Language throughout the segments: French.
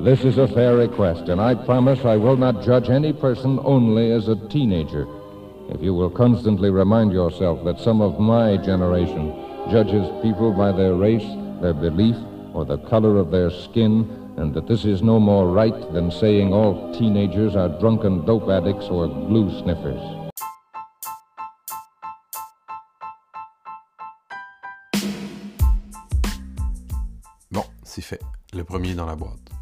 This is a fair request, and I promise I will not judge any person only as a teenager. If you will constantly remind yourself that some of my generation judges people by their race, their belief, or the color of their skin, and that this is no more right than saying all teenagers are drunken dope addicts or glue sniffers. Bon, c'est fait. Le premier dans la boîte.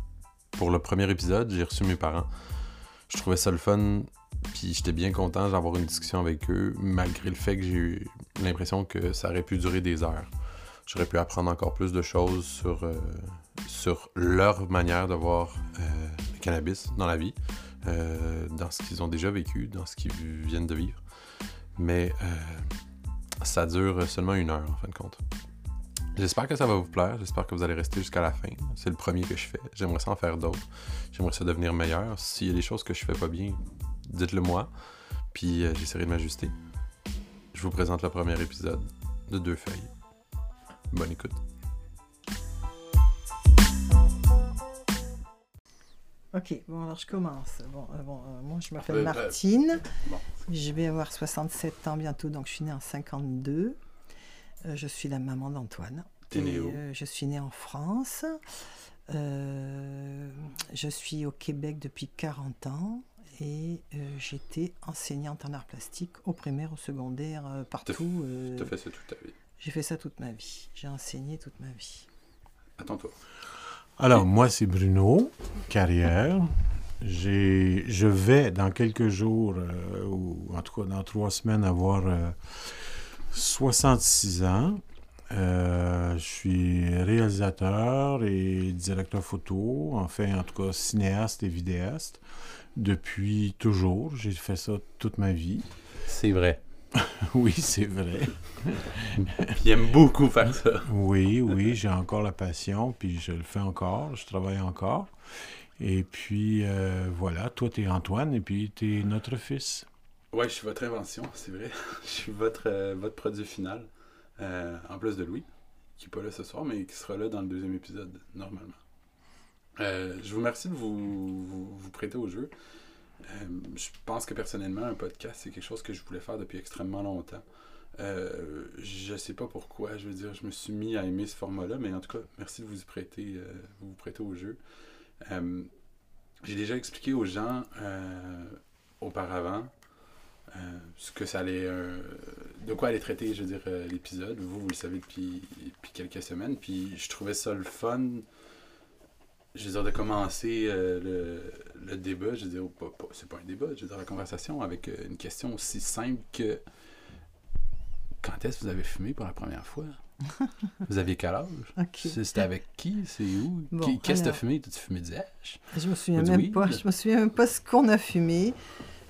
Pour le premier épisode, j'ai reçu mes parents. Je trouvais ça le fun, puis j'étais bien content d'avoir une discussion avec eux, malgré le fait que j'ai eu l'impression que ça aurait pu durer des heures. J'aurais pu apprendre encore plus de choses sur, euh, sur leur manière de voir euh, le cannabis dans la vie, euh, dans ce qu'ils ont déjà vécu, dans ce qu'ils viennent de vivre. Mais ça dure seulement une heure, en fin de compte. J'espère que ça va vous plaire. J'espère que vous allez rester jusqu'à la fin. C'est le premier que je fais. J'aimerais ça en faire d'autres. J'aimerais ça devenir meilleur. S'il y a des choses que je fais pas bien, dites-le moi. Puis euh, j'essaierai de m'ajuster. Je vous présente le premier épisode de Deux Feuilles. Bonne écoute. Ok, bon alors je commence. Bon, euh, bon, euh, moi je m'appelle euh, Martine. bon. Je vais avoir 67 ans bientôt, donc je suis née en 52. Euh, je suis la maman d'Antoine. Euh, Je suis née en France. Euh, je suis au Québec depuis 40 ans et euh, j'étais enseignante en arts plastiques au primaire, au secondaire, euh, partout. euh, Tu as fait ça toute ta vie. J'ai fait ça toute ma vie. J'ai enseigné toute ma vie. Attends-toi. Alors, moi, c'est Bruno, carrière. Je vais, dans quelques jours, euh, ou en tout cas dans trois semaines, avoir euh, 66 ans. Euh, je suis réalisateur et directeur photo, enfin, en tout cas, cinéaste et vidéaste. Depuis toujours, j'ai fait ça toute ma vie. C'est vrai. Oui, c'est vrai. Il aime beaucoup faire ça. Oui, oui, j'ai encore la passion, puis je le fais encore, je travaille encore. Et puis, euh, voilà, toi, t'es Antoine, et puis t'es notre fils. Ouais, je suis votre invention, c'est vrai. je suis votre, euh, votre produit final. Euh, en plus de Louis, qui n'est pas là ce soir, mais qui sera là dans le deuxième épisode, normalement. Euh, je vous remercie de vous, vous, vous prêter au jeu. Je pense que personnellement, un podcast, c'est quelque chose que je voulais faire depuis extrêmement longtemps. Je sais pas pourquoi, je veux dire, je me suis mis à aimer ce format-là, mais en tout cas, merci de vous y prêter, euh, vous prêter au jeu. J'ai déjà expliqué aux gens auparavant ce que ça allait, euh, de quoi allait traiter, je veux dire, euh, l'épisode. Vous, vous le savez depuis, depuis quelques semaines. Puis je trouvais ça le fun, je veux dire, de commencer euh, le, le débat. Je veux dire, pas- pas- c'est pas un débat, je veux dire, la conversation avec euh, une question aussi simple que quand est-ce que vous avez fumé pour la première fois? vous aviez quel âge? C'était avec qui? C'est où? Bon, Qu'est-ce que t'as alors. fumé? T'as-tu fumé du? Je me souviens même pas. Je me souviens même pas ce qu'on a fumé.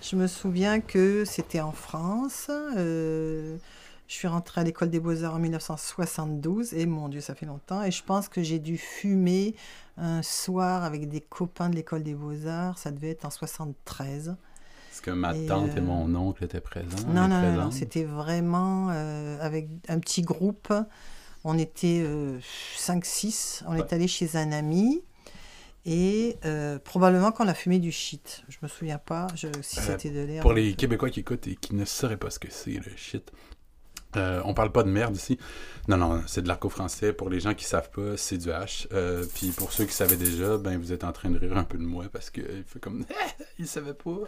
Je me souviens que c'était en France. euh, je suis rentrée à l'école des beaux-arts en 1972 et mon Dieu, ça fait longtemps. Et je pense que j'ai dû fumer un soir avec des copains de l'école des beaux-arts. Ça devait être en 73. Est-ce que ma Et, tante et euh, mon oncle étaient présents? Non, non, non, non, c'était vraiment euh, avec un petit groupe. On était 5-6. On est allé chez un ami. Et euh, probablement qu'on a fumé du shit. Je me souviens pas je- si Euh, c'était de l'air. Pour les Québécois qui écoutent et qui ne sauraient pas ce que c'est, le shit. Euh, on parle pas de merde ici. Non, non, c'est de l'arco-français. Pour les gens qui savent pas, c'est du H. Euh, Puis pour ceux qui savaient déjà, ben vous êtes en train de rire un peu de moi parce que il fait comme il savait pas.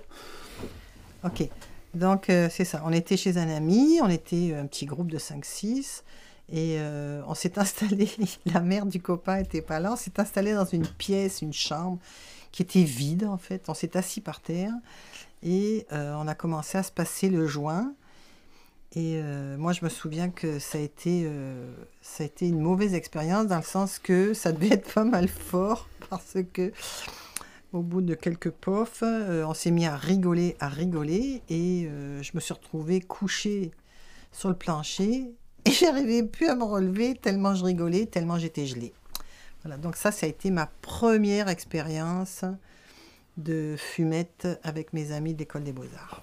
Ok. Donc, euh, c'est ça. On était chez un ami. On était un petit groupe de 5-6. Et euh, on s'est installé. La mère du copain était pas là. On s'est installé dans une pièce, une chambre qui était vide en fait. On s'est assis par terre et euh, on a commencé à se passer le joint. Et euh, moi, je me souviens que ça a été, ça a été une mauvaise expérience dans le sens que ça devait être pas mal fort parce que au bout de quelques pofs, on s'est mis à rigoler, à rigoler et je me suis retrouvée couchée sur le plancher et j'arrivais plus à me relever tellement je rigolais, tellement j'étais gelée. Voilà, donc ça, ça a été ma première expérience de fumette avec mes amis de l'école des beaux-arts.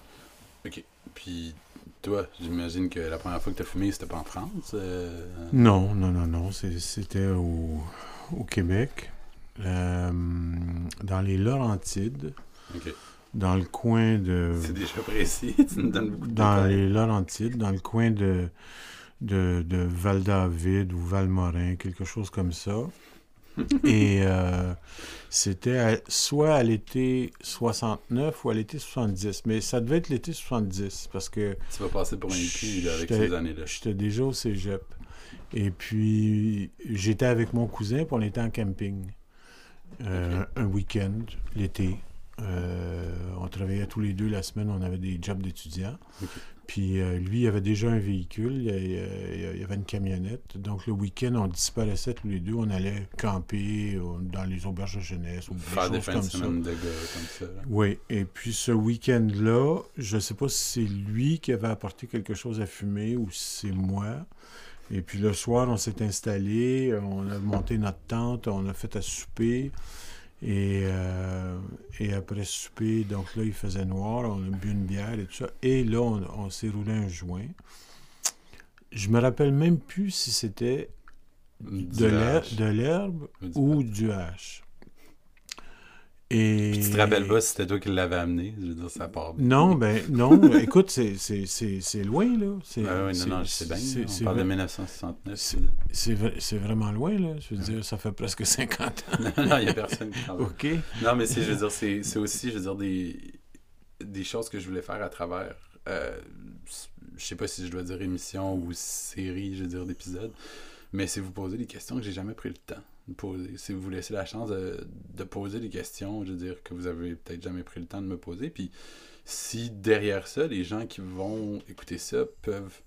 Ok. Puis toi, j'imagine que la première fois que tu as fumé, c'était pas en France. euh, Non, non, non, non, c'était au, au Québec. euh, dans les Laurentides, Ok. dans le coin de... C'est déjà précis. tu nous donnes beaucoup de Dans détails. les Laurentides, dans le coin de, de, de Val-David ou Val-Morin, quelque chose comme ça. Et euh, c'était soit à l'été 69 ou à l'été 70. Mais ça devait être l'été 70 parce que Tu vas passer pour un là, avec ces années-là. J'étais déjà au cégep. Et puis, j'étais avec mon cousin, puis on était en camping. Euh, Un week-end, l'été. Euh, on travaillait tous les deux la semaine, on avait des jobs d'étudiants. Puis euh, lui, il avait déjà un véhicule, il y il y avait une camionnette. Donc le week-end, on disparaissait tous les deux, on allait camper euh, dans les auberges de jeunesse ou des Faire des fins de comme ça. semaine de gars comme ça. là. Oui, et puis ce week-end-là, je sais pas si c'est lui qui avait apporté quelque chose à fumer ou si c'est moi. Et puis le soir, on s'est installé, on a monté notre tente, on a fait à souper. Et, euh, et après souper, donc là, il faisait noir, on a bu une bière et tout ça. Et là, on, on s'est roulé un joint. Je me rappelle même plus si c'était de l'herbe Ou du ou du hache. Et... Puis tu te rappelles pas si c'était toi qui l'avais amené? Je veux dire, ça part bien. Non, ben non. Écoute, c'est- loin, là. C'est Ah oui, non, non, je sais bien. On parle de vrai- 1969. c'est- c'est vrai- c'est vraiment loin, là. Je veux dire, ça fait presque 50 ans. non, non, il n'y a personne qui parle. OK. Non, mais c'est, je veux dire, c'est, aussi, je veux dire, des, des choses que je voulais faire à travers. euh, je sais pas si je dois dire émission ou série, je veux dire, d'épisodes. Mais c'est vous poser des questions que j'ai jamais pris le temps poser. C'est vous laisser la chance de, de poser des questions, je veux dire, que vous avez peut-être jamais pris le temps de me poser. Puis si derrière ça, les gens qui vont écouter ça peuvent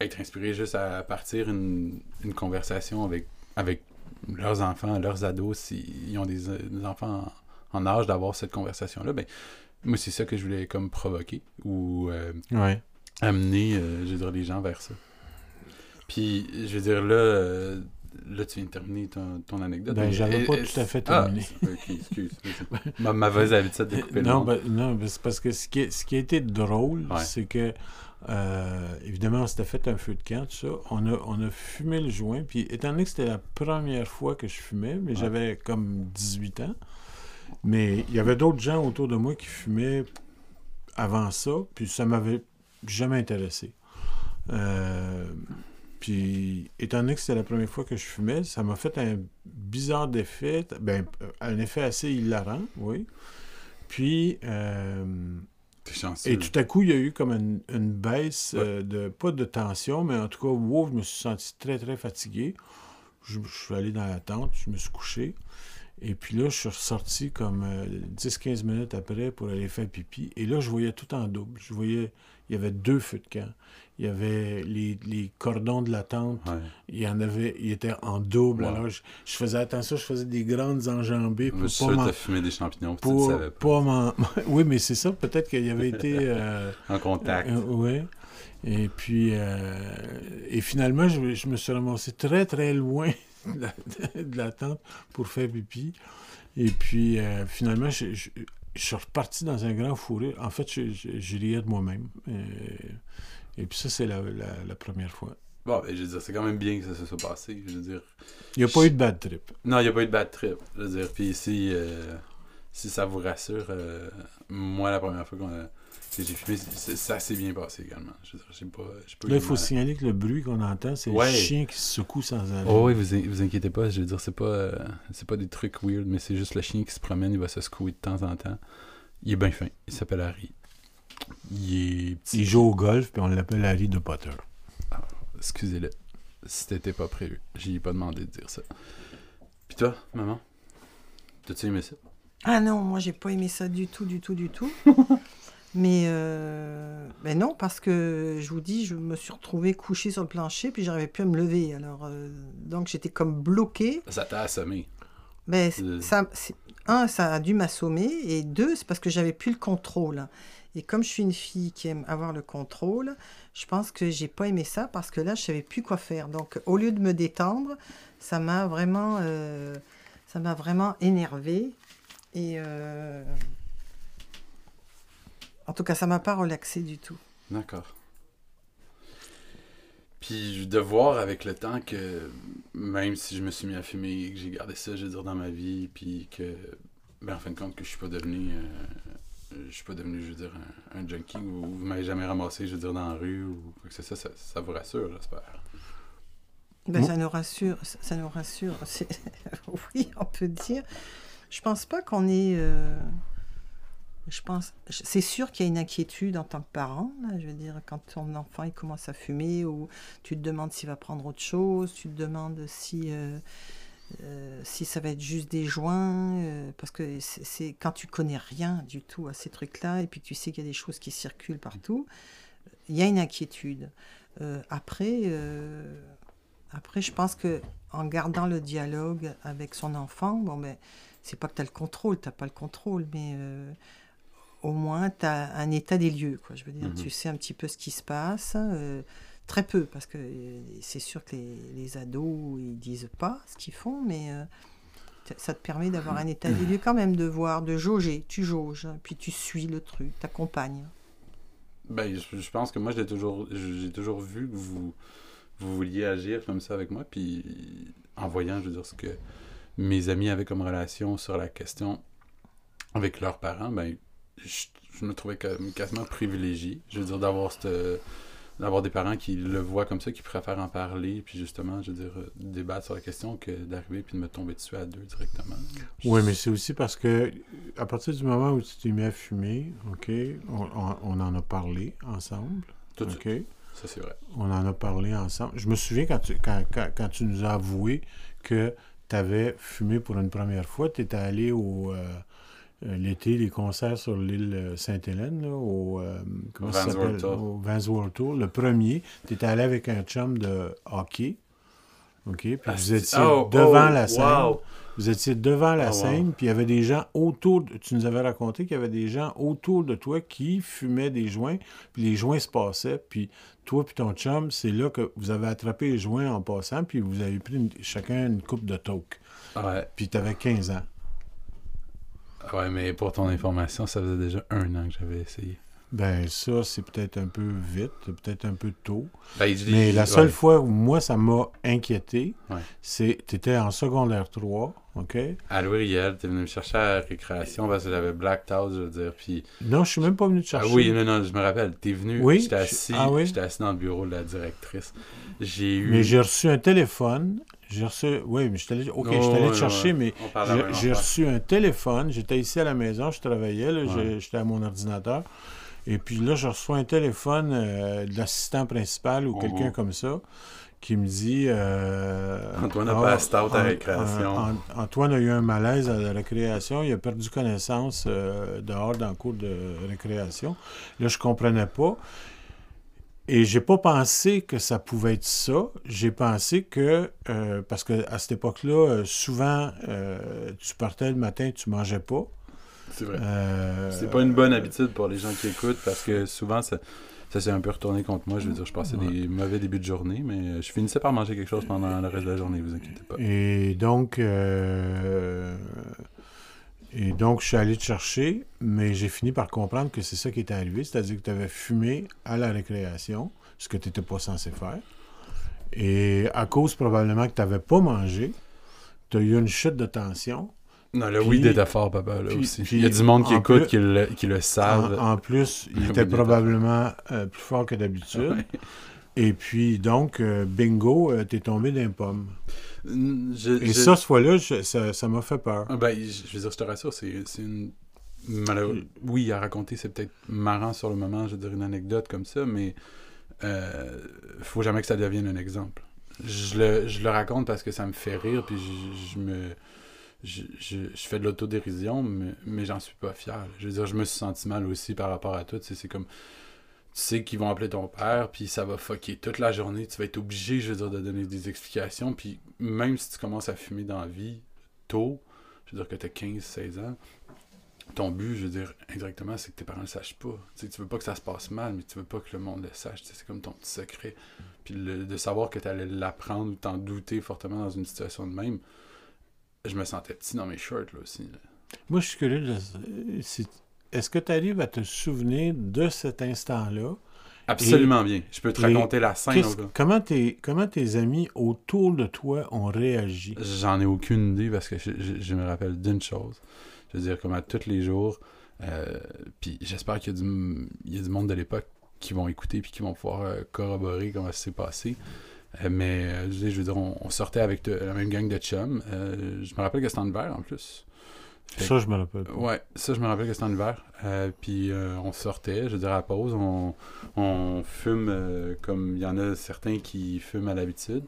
être inspirés juste à partir une, une conversation avec, avec leurs enfants, leurs ados, s'ils ont des, des enfants en, en âge d'avoir cette conversation-là, ben, moi, c'est ça que je voulais comme provoquer ou euh, Ouais. amener, euh, je veux dire, les gens vers ça. Puis, je veux dire, là, euh, là tu viens de terminer ton, ton anecdote. Ben, j'avais pas tout à fait Ah, terminé. ok, excuse. ma mauvaise habitude de couper le Non, monde. ben, non ben, c'est parce que ce qui, ce qui a été drôle, Ouais. c'est que, euh, évidemment, on s'était fait un feu de camp, tout ça. On a, on a fumé le joint, puis étant donné que c'était la première fois que je fumais, mais j'avais comme 18 ans, mais il y avait d'autres gens autour de moi qui fumaient avant ça, puis ça m'avait jamais intéressé. Euh, puis, étant donné que c'était la première fois que je fumais, ça m'a fait un bizarre effet, ben, un effet assez hilarant, oui. Puis, euh, et tout à coup, il y a eu comme une, une baisse, Ouais. euh, de, pas de tension, mais en tout cas, wow, je me suis senti très, très fatigué. Je, je suis allé dans la tente, je me suis couché. Et puis là, je suis ressorti comme euh, 10-15 minutes après pour aller faire pipi. Et là, je voyais tout en double. Je voyais, il y avait deux feux de camp. Il y avait les, les cordons de la tente. Ouais. Il y en avait, il était en double. Ouais. Alors, je, je faisais attention, je faisais des grandes enjambées pour suis pas fumé des champignons, tu pour savais pas. Oui, mais c'est ça. Peut-être qu'il y avait été... euh, En contact. euh, ouais. Et puis, euh, et finalement, je, je me suis ramassé très, très loin de la, de la tente pour faire pipi. Et puis, finalement, je, je- suis reparti dans un grand fou rire. En fait, je, je- je riais de moi-même. Euh, et puis ça, c'est la, la- la première fois. Bon, ben, je veux dire, c'est quand même bien que ça se soit passé. Je veux dire, Il n'y a pas eu de bad trip. Non, il n'y a pas eu de bad trip. Je veux dire, puis si, euh, si ça vous rassure, euh, moi, la première fois qu'on a- j'ai fumé, c'est- ça s'est bien passé également. Je j'ai pas, j'ai pas Là, il faut mal. signaler que le bruit qu'on entend, c'est Ouais. le chien qui se secoue sans arrêt. Oh oui, vous, in- vous inquiétez pas, je veux dire, c'est pas, euh, c'est pas des trucs weird, mais c'est juste le chien qui se promène, il va se secouer de temps en temps. Il est bien fin, il s'appelle Harry. Il est petit. Il joue au golf, puis on l'appelle Harry de Potter. Excusez-le, c'était pas prévu. J'y ai pas demandé de dire ça. Puis toi, maman, t'as-tu aimé ça? Ah non, moi j'ai pas aimé ça du tout, du tout, du tout. Mais euh, ben non, parce que je vous dis, je me suis retrouvée couchée sur le plancher, puis j'arrivais plus à me lever. Alors, euh, donc j'étais comme bloquée. Ça t'a assommé. Ben, Euh. ça, un, ça a dû m'assommer, et deux, c'est parce que j'avais plus le contrôle. Et comme je suis une fille qui aime avoir le contrôle, je pense que j'ai pas aimé ça parce que là, je savais plus quoi faire. Donc, au lieu de me détendre, ça m'a vraiment, ça m'a vraiment énervé. Et en tout cas, ça m'a pas relaxé du tout. D'accord. Puis de voir avec le temps que même si je me suis mis à fumer et que j'ai gardé ça, je veux dire, dans ma vie, puis que, ben, en fin de compte, que je suis pas devenu, euh, je suis pas devenu, je veux dire, un, un junkie ou vous m'avez jamais ramassé, je veux dire, dans la rue ou quoi que ce soit, ça, ça, vous rassure, j'espère. Ben, ça nous rassure. Ça ça nous rassure. oui, on peut dire. Je pense pas qu'on est. euh, Je pense. C'est sûr qu'il y a une inquiétude en tant que parent. Je veux dire, quand ton enfant il commence à fumer ou tu te demandes s'il va prendre autre chose, tu te demandes si. euh, euh, si ça va être juste des joints, euh, parce que c'est quand tu connais rien du tout à ces trucs-là, et puis tu sais qu'il y a des choses qui circulent partout, il y a une inquiétude. Après, après, je pense que en gardant le dialogue avec son enfant, bon, ben, c'est pas que tu as le contrôle, tu pas le contrôle, mais au moins tu as un état des lieux. Quoi. Je veux dire, Mhm. tu sais un petit peu ce qui se passe. euh, très peu, parce que euh, c'est sûr que les, les ados, ils disent pas ce qu'ils font, mais euh, ça te permet d'avoir un état des lieux quand même, de voir, de jauger. Tu jauges, hein, puis tu suis le truc, t'accompagnes. Ben, je, je pense que moi, j'ai toujours, j'ai toujours vu que vous, vous vouliez agir comme ça avec moi, puis en voyant, je veux dire, ce que mes amis avaient comme relation sur la question avec leurs parents, ben, je, je me trouvais comme quasiment privilégié, je veux dire, d'avoir d'avoir des parents qui le voient comme ça, qui préfèrent en parler, puis justement, je veux dire, euh, débattre sur la question que d'arriver puis de me tomber dessus à deux directement. Oui, mais c'est aussi parce que à partir du moment où tu t'es mis à fumer, OK, on, on- on en a parlé ensemble. Tout de OK? suite. Ça, c'est vrai. On en a parlé ensemble. Je me souviens quand tu, quand, quand- quand tu nous as avoué que tu avais fumé pour une première fois, tu étais allé au euh, l'été, les concerts sur l'île euh, Sainte-Hélène, au, euh, comment ça Vans World s'appelle? Tour. Au Vans World Tour. Le premier, tu étais allé avec un chum de hockey. OK? Puis Ah, vous c'est- étiez oh, devant oh, la scène. wow. Vous étiez devant la Oh, wow. scène, puis il y avait des gens autour. de- tu nous avais raconté qu'il y avait des gens autour de toi qui fumaient des joints, puis les joints se passaient, puis toi puis ton chum, c'est là que vous avez attrapé les joints en passant, puis vous avez pris une- chacun une coupe de toke. Ouais. Puis tu avais 15 ans. Ouais, mais pour ton information, ça faisait déjà un an que j'avais essayé. Ben ça, c'est peut-être un peu vite, c'est peut-être un peu tôt. Ben, Mais la seule ouais. fois où moi, ça m'a inquiété, Ouais. c'est tu étais en secondaire 3, OK? À Louis Riel, t'es venu me chercher à la récréation parce que j'avais blacked out, je veux dire. Puis. Non, je suis même pas venu te Ah chercher. oui, non, non, je me rappelle. T'es venu, Oui, j'étais assis, ah oui? assis dans le bureau de la directrice. J'ai eu. Mais j'ai reçu un téléphone. J'ai reçu. Oui, mais je suis allé. OK, Oh, je suis allé te chercher, mais la j'ai reçu un téléphone. J'étais ici à la maison, je travaillais, j'étais à mon ordinateur. Et puis là, je reçois un téléphone euh, de l'assistant principal ou Oh, quelqu'un oh. comme ça qui me dit euh, Antoine a Ah, out à An- récréation. An- Antoine a eu un malaise à la récréation. Il a perdu connaissance euh, dehors dans le cours de récréation. Là, je comprenais pas. Et j'ai pas pensé que ça pouvait être ça. J'ai pensé que, euh, parce que à cette époque-là, euh, souvent, euh, tu partais le matin, tu mangeais pas. C'est vrai. Euh, C'est pas une bonne habitude pour les gens qui écoutent parce que souvent, ça, ça s'est un peu retourné contre moi. Je veux dire, je passais Ouais. des mauvais débuts de journée, mais je finissais par manger quelque chose pendant le reste de la journée, vous inquiétez pas. Et donc, euh, et donc, je suis allé te chercher, mais j'ai fini par comprendre que c'est ça qui était arrivé, c'est-à-dire que tu avais fumé à la récréation, ce que tu n'étais pas censé faire. Et à cause probablement que tu n'avais pas mangé, tu as eu une chute de tension. Non, le weed était fort, papa, là puis- aussi. puis Il y a du monde qui écoute, plus- qui le, qui le savent. En, en plus, il était probablement euh, plus fort que d'habitude. Ouais. Et puis, donc, euh, bingo, tu es tombé d'un pomme. Je- Et je- ça, ce fois-là, ça m'a fait peur. Ah, Ben, je veux dire, je te rassure, c'est une. Oui, à raconter, c'est peut-être marrant sur le moment, je veux dire, une anecdote comme ça, mais euh, faut jamais que ça devienne un exemple. Je le, je le raconte parce que ça me fait rire, puis je, je me. Je, je- je fais de l'autodérision, mais, mais j'en suis pas fier. Je veux dire, je me suis senti mal aussi par rapport à tout. C'est comme. Tu sais qu'ils vont appeler ton père, puis ça va fucker toute la journée. Tu vas être obligé, je veux dire, de donner des explications. Puis même si tu commences à fumer dans la vie tôt, je veux dire que tu as 15-16 ans, ton but, je veux dire, indirectement, c'est que tes parents le sachent pas. Tu sais, tu veux pas que ça se passe mal, mais tu veux pas que le monde le sache. C'est comme ton petit secret. Puis le- de savoir que tu allais l'apprendre ou t'en douter fortement dans une situation de même, je me sentais petit dans mes shorts, là aussi. Moi, je suis curieux de... Est-ce que tu arrives à te souvenir de cet instant-là? Absolument bien. Je peux te raconter la scène. Comment, tes, comment tes amis autour de toi ont réagi? J'en ai aucune idée parce que je, je- je me rappelle d'une chose. Je veux dire, comme à tous les jours. euh, puis j'espère qu'il y, a du- il y a du monde de l'époque qui vont écouter puis qui vont pouvoir euh, corroborer comment ça s'est passé. Euh, mais je veux dire, on, on sortait avec la même gang de chums. Je me rappelle que c'était en hiver en plus. Ça, je me rappelle pas. Ouais, ça, je me rappelle que c'était en hiver. Euh, puis euh, on sortait, je veux dire, à la pause, on, on fume euh, comme il y en a certains qui fument à l'habitude.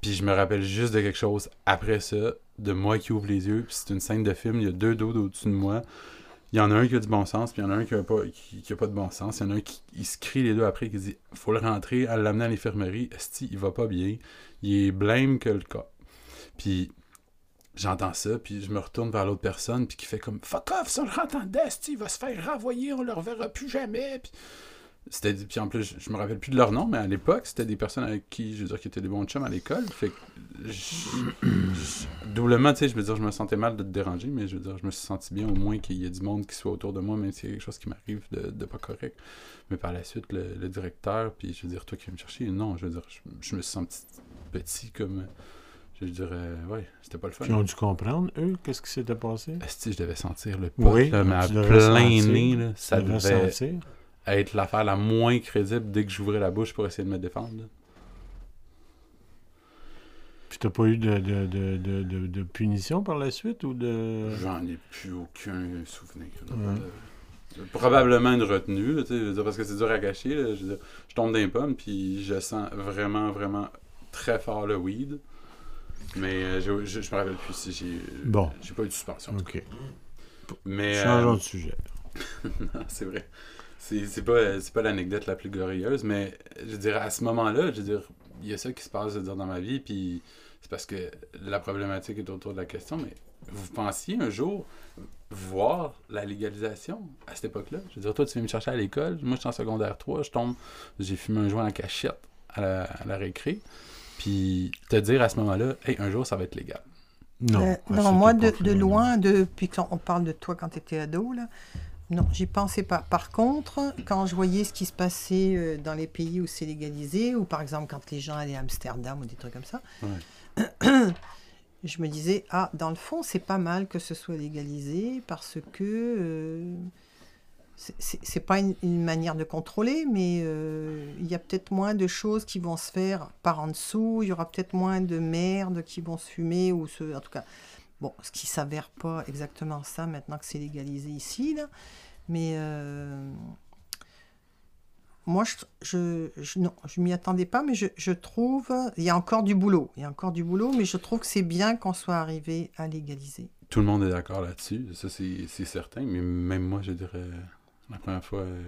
Puis je me rappelle juste de quelque chose après ça, de moi qui ouvre les yeux. Puis c'est une scène de film, il y a deux dos au-dessus de moi. Il y en a un qui a du bon sens, puis il y en a un qui a pas, qui, qui a pas de bon sens. Il y en a un qui il se crie les deux après, qui dit faut le rentrer, à l'amener à l'infirmerie. Esti, il va pas bien. Il est blême que le cas. Puis j'entends ça, puis je me retourne vers l'autre personne, puis qui fait comme fuck off, on le rentre en dedans, esti, il va se faire renvoyer, on le reverra plus jamais. Puis, c'était, puis en plus, je, me rappelle plus de leur nom, mais à l'époque, c'était des personnes avec qui, je veux dire, qui étaient des bons chums à l'école. Fait que, doublement, tu sais, je veux dire, je me sentais mal de te déranger, mais je veux dire, je me suis senti bien au moins qu'il y ait du monde qui soit autour de moi, même s'il y a quelque chose qui m'arrive de, pas correct. Mais par la suite, le, directeur, puis je veux dire, toi qui viens me chercher, non, je veux dire, je, je me suis senti petit comme. Je euh, ouais, c'était pas le fun. Ils ont dû comprendre, eux, qu'est-ce qui s'était passé? Esti, je devais sentir le pot, Oui, là, mais à plein nez, là, ça devait sentir. être l'affaire la moins crédible dès que j'ouvrais la bouche pour essayer de me défendre. là. Puis t'as pas eu de, de, de, de, punition par la suite ou de... J'en ai plus aucun souvenir. là. Ouais. Probablement une retenue, là, dire, parce que c'est dur à cacher. là, je, veux dire, je tombe dans les pommes, puis je sens vraiment, vraiment très fort le weed. Mais euh, je, je, je me rappelle plus si j'ai Bon. j'ai pas eu de suspension. OK. Mais euh, Changeons de sujet. Non, c'est vrai. C'est pas, pas l'anecdote la plus glorieuse, mais je dirais à ce moment-là, je veux dire, il y a ça qui se passe je veux dire, dans ma vie, puis c'est parce que la problématique est autour de la question, mais vous pensiez un jour voir la légalisation à cette époque-là? Je veux dire, toi, tu viens me chercher à l'école, moi, je suis en secondaire 3, je tombe, j'ai fumé un joint en cachette à la, à la récré, puis te dire à ce moment-là, hey, un jour, ça va être légal. Non. Euh, non, moi, de loin, depuis qu'on parle de toi quand tu étais ado, là, non, j'y pensais pas. Par contre, quand je voyais ce qui se passait euh, dans les pays où c'est légalisé, ou par exemple quand les gens allaient à Amsterdam ou des trucs comme ça, je me disais, ah, dans le fond, c'est pas mal que ce soit légalisé parce que euh, c'est- pas une, manière de contrôler, mais euh, il y a peut-être moins de choses qui vont se faire par en dessous, il y aura peut-être moins de merde qui vont se fumer, ou en tout cas, bon, ce qui s'avère pas exactement ça maintenant que c'est légalisé ici, mais euh, moi, je, je, je- non, je m'y attendais pas, mais je, je trouve, il y a encore du boulot, il y a encore du boulot, mais je trouve que c'est bien qu'on soit arrivé à légaliser. Tout le monde est d'accord là-dessus, ça c'est certain, mais même moi, je dirais, la première fois euh,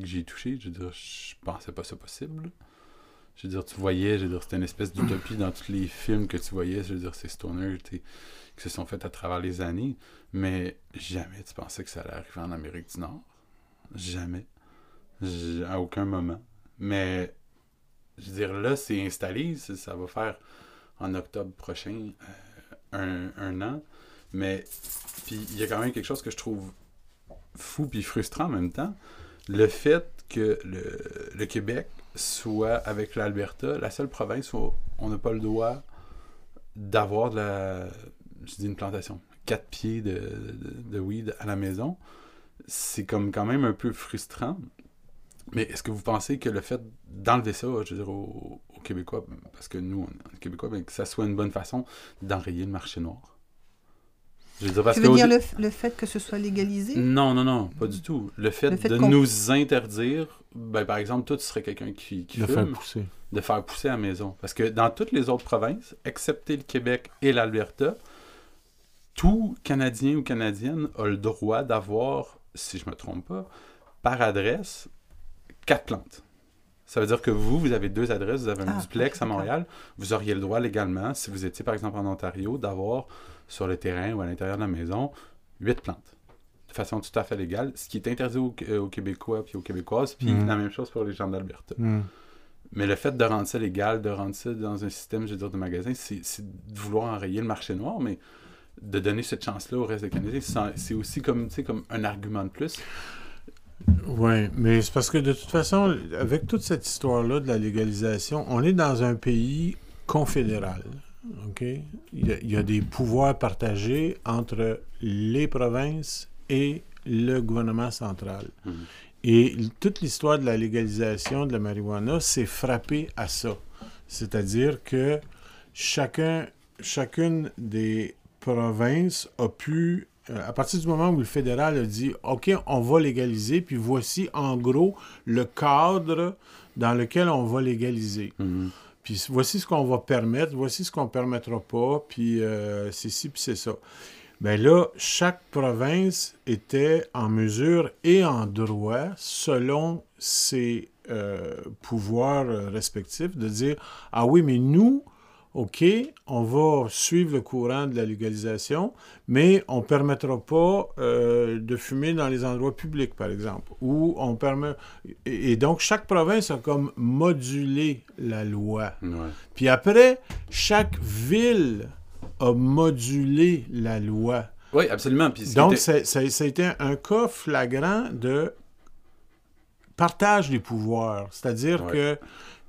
que j'ai touché, je veux dire, je pensais pas ça possible. Je veux dire, tu voyais, je veux dire, c'était une espèce d'utopie dans tous les films que tu voyais, je veux dire, ces stoners qui se sont faits à travers les années, mais jamais tu pensais que ça allait arriver en Amérique du Nord. Jamais. À aucun moment. Mais, je veux dire, là, c'est installé, ça, ça va faire en octobre prochain euh, un, un an. Mais puis il y a quand même quelque chose que je trouve fou puis frustrant en même temps. Le fait que le, Québec soit avec l'Alberta la seule province où on n'a pas le droit d'avoir de la. Je dis une plantation. Quatre pieds de, weed à la maison. C'est comme quand même un peu frustrant. Mais est-ce que vous pensez que le fait d'enlever ça, je veux dire, aux, Québécois, parce que nous, on est Québécois, ben, que ça soit une bonne façon d'enrayer le marché noir? Je veux dire, parce tu veux qu'au- dire le, fait que ce soit légalisé? Non, non, non, pas du tout. Le fait, Le fait de nous interdire, ben, par exemple, toi, tu serais quelqu'un qui, qui De fume, faire pousser. de faire pousser à la maison. Parce que dans toutes les autres provinces, excepté le Québec et l'Alberta, tout Canadien ou Canadienne a le droit d'avoir, si je me trompe pas, par adresse, quatre plantes. Ça veut dire que vous, vous avez deux adresses, vous avez un Ah, duplex à. Montréal, vous auriez le droit légalement, si vous étiez par exemple en Ontario, d'avoir sur le terrain ou à l'intérieur de la maison huit plantes. De façon tout à fait légale, ce qui est interdit aux, euh, aux Québécois puis aux Québécoises, puis Mhm. la même chose pour les gens d'Alberta. Hmm. Mais le fait de rendre ça légal, de rendre ça dans un système, je veux dire, de magasin, c'est de vouloir enrayer le marché noir, mais de donner cette chance-là au reste des Canadiens, c'est c'est aussi comme, tu sais, comme un argument de plus. Oui, mais c'est parce que de toute façon, avec toute cette histoire-là de la légalisation, on est dans un pays confédéral. OK? Il y, a, il y a des pouvoirs partagés entre les provinces et le gouvernement central. Mhm. Et toute l'histoire de la légalisation de la marijuana s'est frappée à ça. C'est-à-dire que chacun, chacune des provinces a pu, à partir du moment où le fédéral a dit, OK, on va légaliser, puis voici en gros le cadre dans lequel on va légaliser. Mhm. Puis voici ce qu'on va permettre, voici ce qu'on permettra pas, puis euh, c'est ci, puis c'est ça. Ben là, chaque province était en mesure et en droit, selon ses euh, pouvoirs euh, respectifs, de dire Ah oui, mais nous, OK, on va suivre le courant de la légalisation, mais on ne permettra pas euh, de fumer dans les endroits publics, par exemple. Ou on permet. Et, et donc, chaque province a comme modulé la loi. Ouais. Puis après, chaque ville a modulé la loi. Oui, absolument. Puis Donc, était- ça, ça- ça a été un cas flagrant de partage des pouvoirs. C'est-à-dire Ouais. que,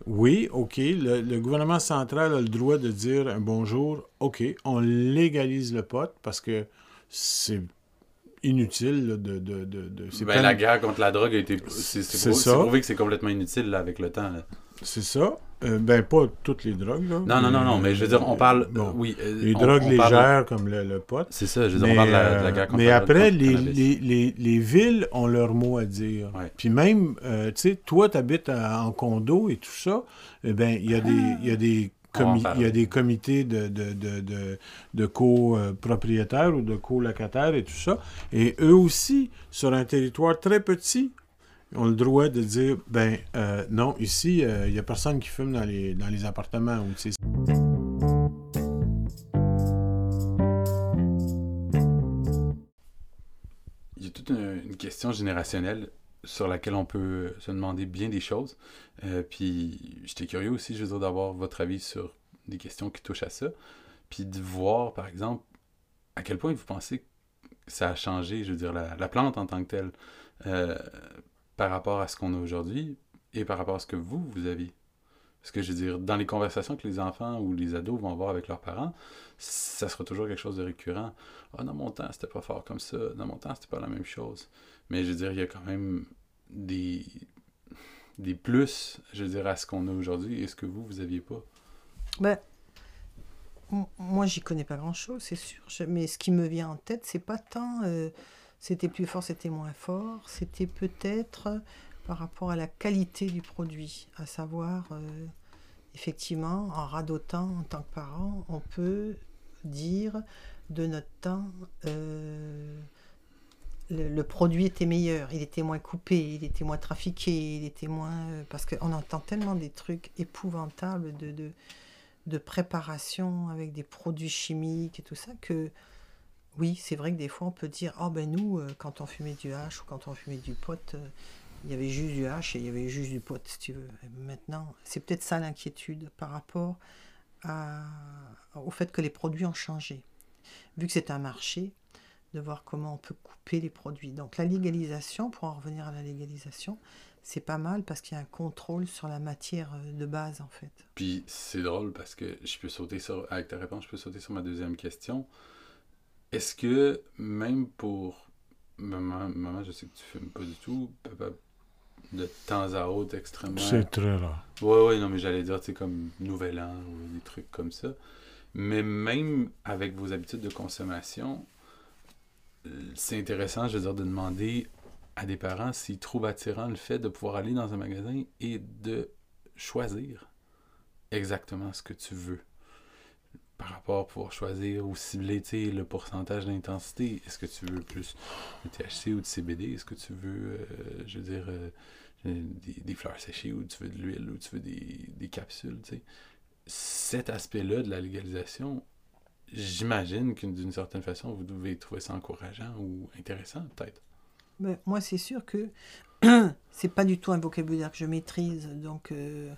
oui, OK, le, le gouvernement central a le droit de dire un bonjour, OK, on légalise le pot parce que c'est inutile là, de... de, de, Ben, la guerre contre la drogue a été. C'est C'est c'est prou- ça. c'est prouvé que c'est complètement inutile là, avec le temps. C'est ça. Euh, ben, pas toutes les drogues, là. Non, non, non, non, mais je veux dire, on parle. Bon. oui, euh, Les on- drogues on parle- légères comme le, le pot. C'est ça, je veux dire, on parle de la, de la guerre contre mais après, le les, cannabis. les, les, les villes ont leur mot à dire. Ouais. Puis même, euh, tu sais, toi, tu habites en condo et tout ça, eh ben, il y a des, y a des, On va en comi- parler. il y a des comités de, de, de, de, de copropriétaires ou de colocataires et tout ça. Et eux aussi, sur un territoire très petit, ont le droit de dire, ben euh, non, ici, euh, il n'y a personne qui fume dans les, dans les appartements. Ou, Il y a toute une, question générationnelle sur laquelle on peut se demander bien des choses. Euh, puis j'étais curieux aussi, je veux d'avoir votre avis sur des questions qui touchent à ça. Puis de voir, par exemple, à quel point vous pensez que ça a changé, je veux dire, la, la plante en tant que telle, euh, par rapport à ce qu'on a aujourd'hui et par rapport à ce que vous, vous aviez. Parce que je veux dire, dans les conversations que les enfants ou les ados vont avoir avec leurs parents, ça sera toujours quelque chose de récurrent. Ah, dans mon temps, c'était pas fort comme ça. Dans mon temps, c'était pas la même chose. Mais je veux dire, il y a quand même des, des plus, je veux dire, à ce qu'on a aujourd'hui et ce que vous, vous aviez pas. Ben, moi, j'y connais pas grand-chose, c'est sûr. Mais ce qui me vient en tête, c'est pas tant euh, c'était plus fort, c'était moins fort. C'était peut-être euh, par rapport à la qualité du produit, à savoir, euh, effectivement, en radotant en tant que parent, on peut dire de notre temps. euh, le, produit était meilleur, il était moins coupé, il était moins trafiqué, il était moins... Parce qu'on entend tellement des trucs épouvantables de, de préparation avec des produits chimiques et tout ça que oui, c'est vrai que des fois on peut dire oh ben nous euh, quand on fumait du hash ou quand on fumait du pot, euh, il y avait juste du hash et il y avait juste du pot si tu veux. Maintenant, c'est peut-être ça l'inquiétude par rapport au fait que les produits ont changé. Vu que c'est un marché, de voir comment on peut couper les produits. Donc la légalisation, pour en revenir à la légalisation, c'est pas mal parce qu'il y a un contrôle sur la matière euh, de base en fait. Puis c'est drôle parce que je peux sauter sur, avec ta réponse, je peux sauter sur ma deuxième question. Est-ce que même pour maman, maman, je sais que tu fumes pas du tout, papa, de temps à autre extrêmement. C'est très rare. Ouais, ouais, non, mais j'allais dire, tu sais, comme Nouvel An ou des trucs comme ça. Mais même avec vos habitudes de consommation, c'est intéressant, je veux dire, de demander à des parents s'ils trouvent attirant le fait de pouvoir aller dans un magasin et de choisir exactement ce que tu veux. Rapport pour choisir ou cibler le pourcentage d'intensité. Est-ce que tu veux plus de THC ou de CBD? Est-ce que tu veux, euh, je veux dire, euh, des, fleurs séchées ou tu veux de l'huile ou tu veux des, des capsules. Cet aspect-là de la légalisation, j'imagine que d'une certaine façon, vous devez trouver ça encourageant ou intéressant, peut-être. Mais moi, c'est sûr que c'est pas du tout un vocabulaire que je maîtrise. Donc, euh,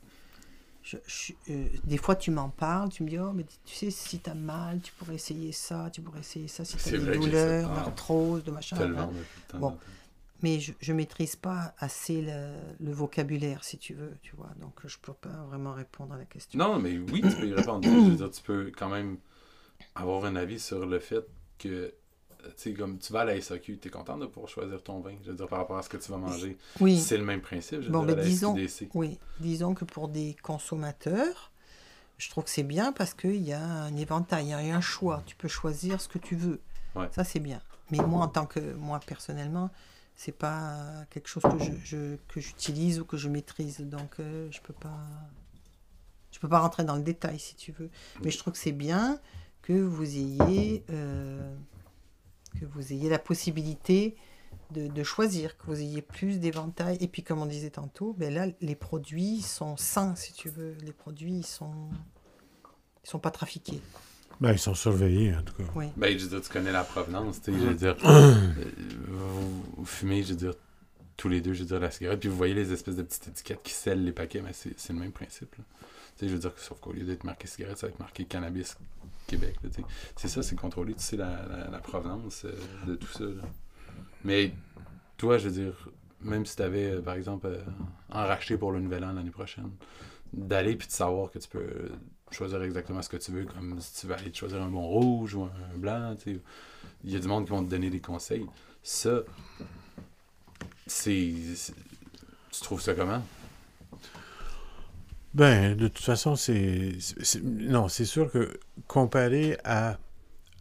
je- je- euh, des fois, tu m'en parles, tu me dis, oh, mais tu sais, si tu as mal, tu pourrais essayer ça, tu pourrais essayer ça, si tu C'est as vrai des douleurs, d'arthrose, de machin. Tellement hein. Bon. mais je, je maîtrise pas assez le, le vocabulaire, si tu veux, tu vois. Donc, je peux pas vraiment répondre à la question. Non, mais oui, tu peux y répondre. Je veux dire, tu peux quand même avoir un avis sur le fait que, tu sais, comme tu vas à la SAQ, tu es content de pouvoir choisir ton vin, je veux dire, par rapport à ce que tu vas manger. Oui. C'est le même principe, je Bon, dire, ben, à la disons- SQDC. Oui, disons que pour des consommateurs, je trouve que c'est bien parce qu'il y a un éventail, il y a un choix. Tu peux choisir ce que tu veux. Ouais. Ça, c'est bien. Mais moi, en tant que moi, personnellement, c'est pas quelque chose que je, je- que j'utilise ou que je maîtrise. Donc, euh, je peux pas. Je peux pas rentrer dans le détail si tu veux. Mais je trouve que c'est bien que vous ayez euh, que vous ayez la possibilité de, de choisir, que vous ayez plus d'éventail. Et puis, comme on disait tantôt, ben là, les produits sont sains, si tu veux. Les produits, ils sont, ils sont pas trafiqués. Ben, ils sont surveillés, en tout cas. Oui. Ben, je veux dire, tu connais la provenance, tu sais, je veux dire, euh, vous, vous fumez, je veux dire, tous les deux, je veux dire, la cigarette, puis vous voyez les espèces de petites étiquettes qui scellent les paquets, mais c'est le même principe, là. Tu sais, je veux dire, sauf qu'au lieu d'être marqué cigarette, ça va être marqué cannabis Québec, là, tu sais. C'est ça, c'est contrôler, tu sais, la, la, provenance euh, de tout ça. Mais, toi, je veux dire, même si tu avais, par exemple, euh, en racheté pour le nouvel an l'année prochaine, d'aller puis de savoir que tu peux euh, choisir exactement ce que tu veux, comme si tu veux aller te choisir un bon rouge ou un blanc, tu sais. Il y a du monde qui vont te donner des conseils. Ça, c'est. Tu trouves ça comment? Ben, de toute façon, c'est. Non, c'est sûr que comparé à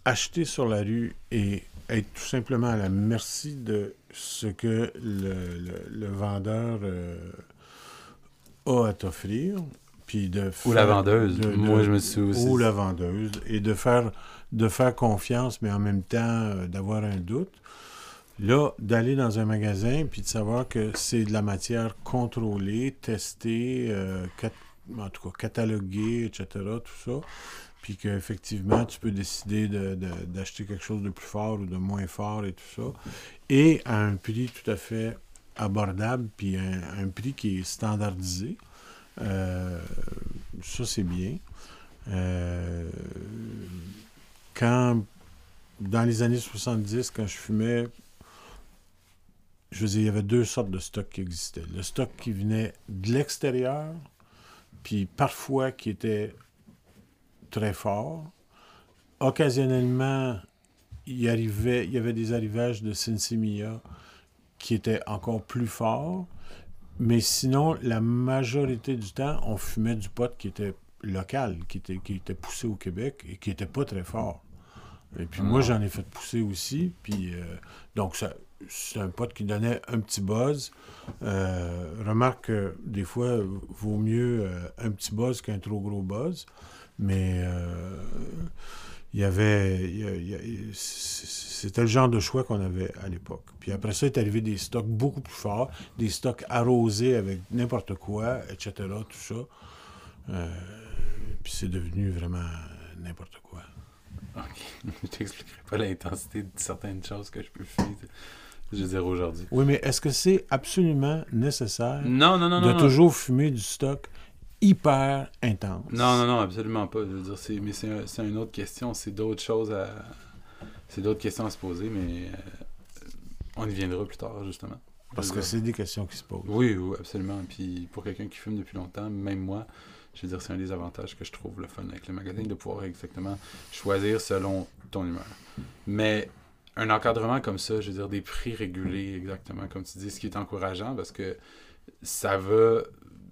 acheter sur la rue et être tout simplement à la merci de ce que le, le- le vendeur euh, a à t'offrir, puis de Ou la vendeuse. de- de- Moi, je me suis aussi. ou la vendeuse, et de faire, de faire confiance, mais en même temps euh, d'avoir un doute. Là, d'aller dans un magasin, puis de savoir que c'est de la matière contrôlée, testée, euh, en tout cas cataloguée, etc., tout ça, puis qu'effectivement, tu peux décider de- de- d'acheter quelque chose de plus fort ou de moins fort et tout ça, et à un prix tout à fait abordable, puis un, un prix qui est standardisé. Euh, ça, c'est bien. Euh, quand, dans les années 70, quand je fumais, je veux dire, il y avait deux sortes de stocks qui existaient. Le stock qui venait de l'extérieur, puis parfois qui était très fort. Occasionnellement, il, y avait des arrivages de Sinsimilla qui étaient encore plus forts. Mais sinon, la majorité du temps, on fumait du pot qui était local, qui était, qui était poussé au Québec et qui n'était pas très fort. Et puis moi, j'en ai fait pousser aussi. Puis, euh, donc, ça, c'est un pot qui donnait un petit buzz. Euh, remarque que des fois, vaut mieux euh, un petit buzz qu'un trop gros buzz. Mais il y avait. C'était le genre de choix qu'on avait à l'époque. Puis après ça, est arrivé des stocks beaucoup plus forts, des stocks arrosés avec n'importe quoi, etc., tout ça. Puis c'est devenu vraiment n'importe quoi. Ok. je t'expliquerai pas l'intensité de certaines choses que je peux fumer. Je veux dire aujourd'hui. Oui, mais est-ce que c'est absolument nécessaire Non, non, non, de non. non. toujours fumer du stock hyper intense? Non, non, non, absolument pas. Je veux dire, c'est, mais c'est, un- c'est une autre question. C'est d'autres choses à. C'est d'autres questions à se poser, mais euh, on y viendra plus tard, justement. Parce que c'est des questions qui se posent. Oui, oui, absolument. Puis pour quelqu'un qui fume depuis longtemps, même moi, je veux dire, c'est un des avantages que je trouve le fun avec le magasin, de pouvoir exactement choisir selon ton humeur. Mais un encadrement comme ça, je veux dire, des prix régulés, exactement, comme tu dis, ce qui est encourageant parce que ça va,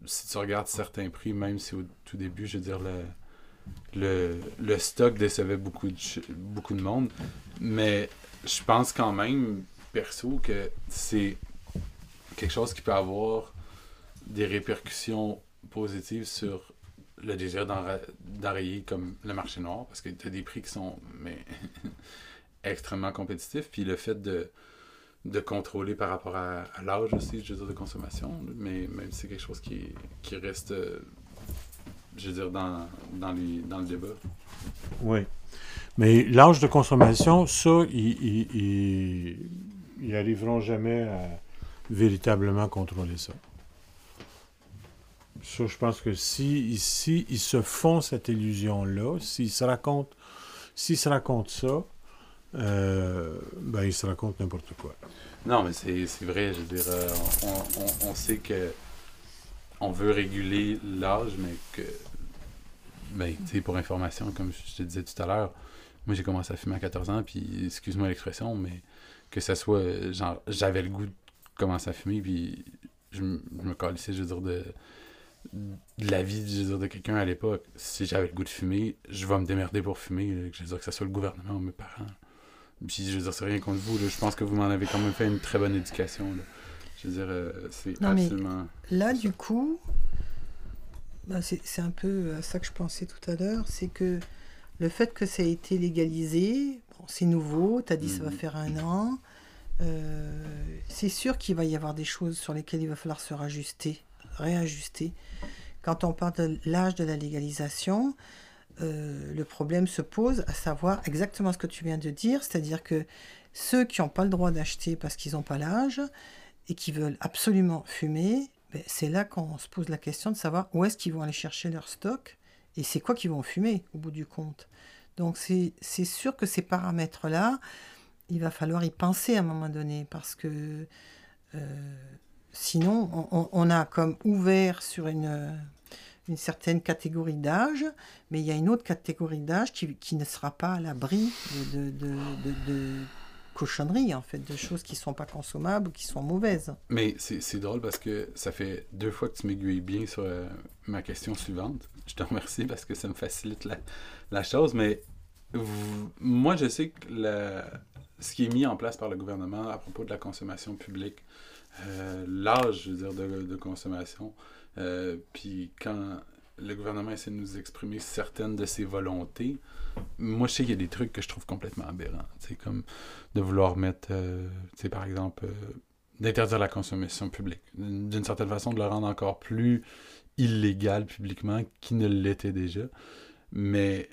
si tu regardes certains prix, même si au tout début, je veux dire, le, le, le stock décevait beaucoup de, beaucoup de monde, mais je pense quand même, perso, que c'est quelque chose qui peut avoir des répercussions positives sur le désir d'enra- d'enrayer comme le marché noir, parce que tu as des prix qui sont mais, extrêmement compétitifs, puis le fait de, contrôler par rapport à, l'âge aussi, je veux de consommation, mais même c'est quelque chose qui, reste, euh, je veux dire, dans, dans, les, dans le débat. Oui. Mais l'âge de consommation, ça, ils, ils, ils- ils arriveront jamais à véritablement contrôler ça. Je pense que si, ils se font cette illusion-là, s'ils se racontent, s'ils se racontent ça, euh, ben, ils se racontent n'importe quoi. Non, mais c'est vrai. Je veux dire, euh, on, on- sait que on veut réguler l'âge, mais que. Ben, tu sais, pour information, comme je te disais tout à l'heure, moi j'ai commencé à fumer à 14 ans, puis excuse-moi l'expression, mais que ça soit. Genre, j'avais le goût de commencer à fumer, puis je, je me calissais, je veux dire, de, de la vie je veux dire, de quelqu'un à l'époque. Si j'avais le goût de fumer, je vais me démerder pour fumer, là, je veux dire, que ce soit le gouvernement ou mes parents. Puis je veux dire, c'est rien contre vous, là. je pense que vous m'en avez quand même fait une très bonne éducation. là. Je veux dire, euh, c'est Non, absolument. Là, du coup, bah, c'est c'est un peu à ça que je pensais tout à l'heure, c'est que le fait que ça a été légalisé, bon, c'est nouveau, tu as dit ça va Mhm. faire un an, euh, c'est sûr qu'il va y avoir des choses sur lesquelles il va falloir se rajuster, réajuster. Quand on parle de l'âge de la légalisation, euh, le problème se pose à savoir exactement ce que tu viens de dire, c'est-à-dire que ceux qui n'ont pas le droit d'acheter parce qu'ils n'ont pas l'âge et qui veulent absolument fumer, ben, c'est là qu'on se pose la question de savoir où est-ce qu'ils vont aller chercher leur stock et c'est quoi qu'ils vont fumer au bout du compte. Donc c'est sûr que ces paramètres-là, il va falloir y penser à un moment donné parce que euh, sinon on, a comme ouvert sur une, euh, une certaine catégorie d'âge, mais il y a une autre catégorie d'âge qui, qui ne sera pas à l'abri de, de, de, de- cochonneries, en fait, de choses qui ne sont pas consommables ou qui sont mauvaises. Mais c'est drôle parce que ça fait deux fois que tu m'aiguilles bien sur euh, ma question suivante. Je te remercie parce que ça me facilite la, la chose, mais moi je sais que la- ce qui est mis en place par le gouvernement à propos de la consommation publique, euh, l'âge, je veux dire, de, consommation, euh, puis quand le gouvernement essaie de nous exprimer certaines de ses volontés, moi je sais qu'il y a des trucs que je trouve complètement aberrants. C'est comme de vouloir mettre, euh, par exemple, euh, d'interdire la consommation publique. D'une certaine façon, de le rendre encore plus illégal publiquement qu'il ne l'était déjà. Mais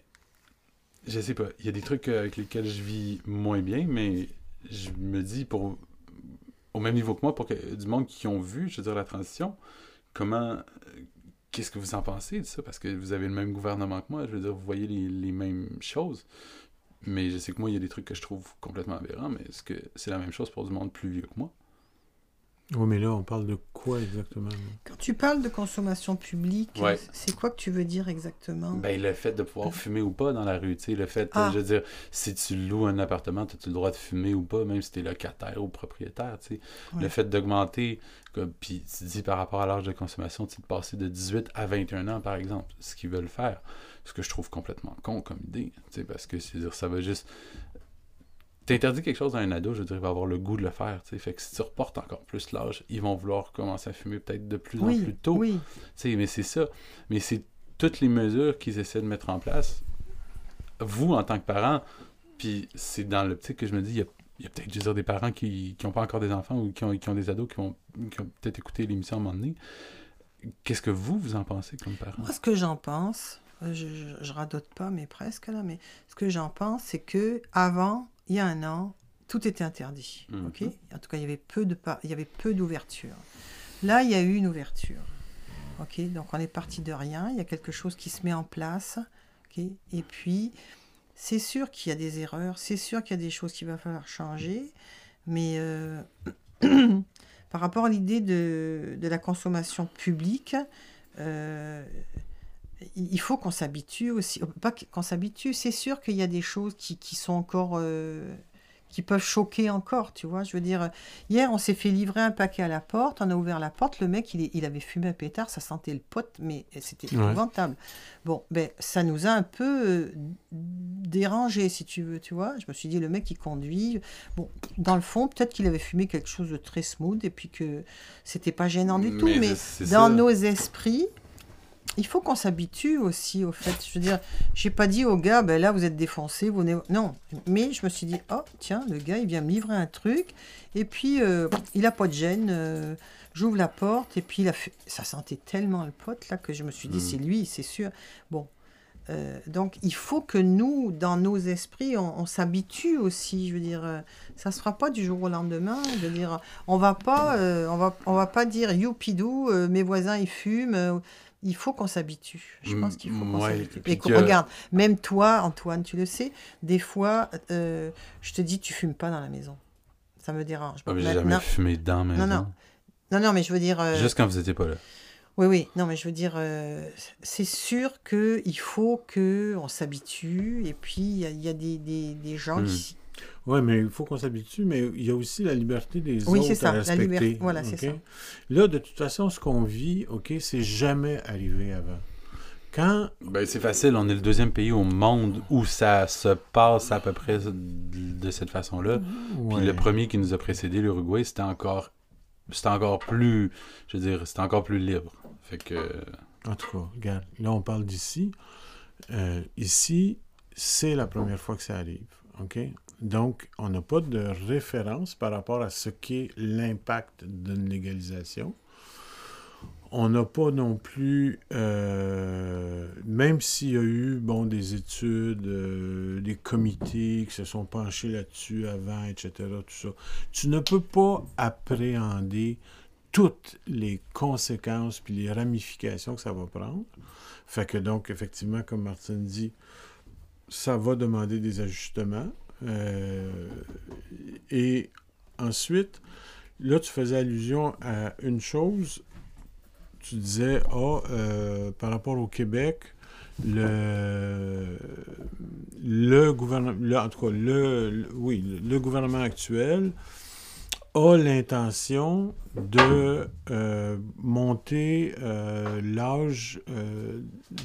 je sais pas, il y a des trucs avec lesquels je vis moins bien, mais je me dis pour au même niveau que moi, pour que du monde qui ont vu, je veux dire, la transition, comment qu'est-ce que vous en pensez de ça? Parce que vous avez le même gouvernement que moi, je veux dire, vous voyez les, les mêmes choses. Mais je sais que moi, il y a des trucs que je trouve complètement aberrants, mais est-ce que c'est la même chose pour du monde plus vieux que moi? Oui, mais là, on parle de quoi exactement? Quand tu parles de consommation publique, Ouais. c'est quoi que tu veux dire exactement? Ben, le fait de pouvoir fumer ou pas dans la rue, tu sais, le fait, Ah. je veux dire, si tu loues un appartement, as-tu le droit de fumer ou pas, même si t'es locataire ou propriétaire, tu sais? Ouais. Le fait d'augmenter, comme- puis tu dis par rapport à l'âge de consommation, tu sais, de passer de 18 à 21 ans, par exemple, ce qu'ils veulent faire, ce que je trouve complètement con comme idée, tu sais, parce que c'est-à-dire, ça va juste... T'interdis quelque chose à un ado, je dire, il va avoir le goût de le faire, tu sais, fait que si tu reportes encore plus l'âge, ils vont vouloir commencer à fumer peut-être de plus en plus tôt. oui. Tu sais, mais c'est ça. Mais c'est toutes les mesures qu'ils essaient de mettre en place. Vous, en tant que parent, puis c'est dans l'optique que je me dis, il y a, il y a peut-être, je veux dire, des parents qui n'ont pas encore des enfants ou qui ont, qui ont des ados qui, ont peut-être écouté l'émission à un moment donné. Qu'est-ce que vous, vous en pensez comme parent? Moi, ce que j'en pense, je, je, je radote pas, mais presque là, mais ce que j'en pense, c'est que avant, il y a un an, tout était interdit. Mhm. ok? En tout cas, il y avait peu de par- il y avait peu d'ouverture. Là, il y a eu une ouverture. Ok, donc on est parti de rien. Il y a quelque chose qui se met en place. ok? Et puis, c'est sûr qu'il y a des erreurs, c'est sûr qu'il y a des choses qu'il va falloir changer, mais euh, par rapport à l'idée de, de la consommation publique, euh, il faut qu'on s'habitue aussi. Pas qu'on s'habitue, c'est sûr qu'il y a des choses qui, qui sont encore. euh, qui peuvent choquer encore, tu vois. Je veux dire, hier, on s'est fait livrer un paquet à la porte, on a ouvert la porte, le mec, il, il avait fumé un pétard, ça sentait le pote, mais c'était Ouais. épouvantable. Bon, ben, ça nous a un peu euh, dérangé, si tu veux, tu vois. Je me suis dit, le mec, il conduit. Bon, dans le fond, peut-être qu'il avait fumé quelque chose de très smooth et puis que c'était pas gênant du tout, Mais dans ça. nos esprits, il faut qu'on s'habitue aussi au fait. Je veux dire, j'ai pas dit au gars, ben là vous êtes défoncé, vous n'êtes- Non, mais je me suis dit, oh tiens, le gars il vient me livrer un truc, et puis euh, il a pas de gêne. euh, J'ouvre la porte, et puis il a fait- ça sentait tellement le pote là que je me suis dit, Mhm. c'est lui, c'est sûr. Bon. euh, donc il faut que nous, dans nos esprits, on, on s'habitue aussi. Je veux dire, euh, ça se fera pas du jour au lendemain. Je veux dire, on va pas, euh, on va, on va pas dire youpidou, mes voisins ils fument. Il faut qu'on s'habitue. Je pense qu'il faut Mm, qu'on ouais, s'habitue. Et qu'on- que- regarde, même toi, Antoine, tu le sais, des fois, euh, je te dis, tu fumes pas dans la maison. Ça me dérange. Ah, mais J'ai jamais fumé dans ma Non, maison. non. non, non, mais je veux dire. euh, Juste quand vous étiez pas là. Oui, oui, non, mais je veux dire, euh, c'est sûr qu'il faut qu'on s'habitue. Et puis, il y a, il y a des, des, des gens Hmm. qui. Oui, mais il faut qu'on s'habitue, mais il y a aussi la liberté des Oui, autres c'est ça, à la respecter. liberté, voilà, c'est ça. Là, de toute façon, ce qu'on vit, OK, c'est jamais arrivé avant. Quand Ben, c'est facile. On est le deuxième pays au monde où ça se passe à peu près de, cette façon-là. Puis le premier qui nous a précédé, l'Uruguay, c'était encore, c'était encore plus, je veux dire, c'était encore plus libre. Fait que, En tout cas, regarde, là, on parle d'ici. Euh, ici, c'est la première fois que ça arrive. OK? Donc, on n'a pas de référence par rapport à ce qu'est l'impact d'une légalisation. On n'a pas non plus, euh, même s'il y a eu bon, des études, euh, des comités qui se sont penchés là-dessus avant, etc., tout ça, tu ne peux pas appréhender toutes les conséquences puis les ramifications que ça va prendre. Fait que donc, effectivement, comme Martine dit, ça va demander des ajustements. Euh, et ensuite, là, tu faisais allusion à une chose. Tu disais, ah, euh, par rapport au Québec, le, le gouvernement, en tout cas, le, oui, le, gouvernement actuel a l'intention de euh, monter l'âge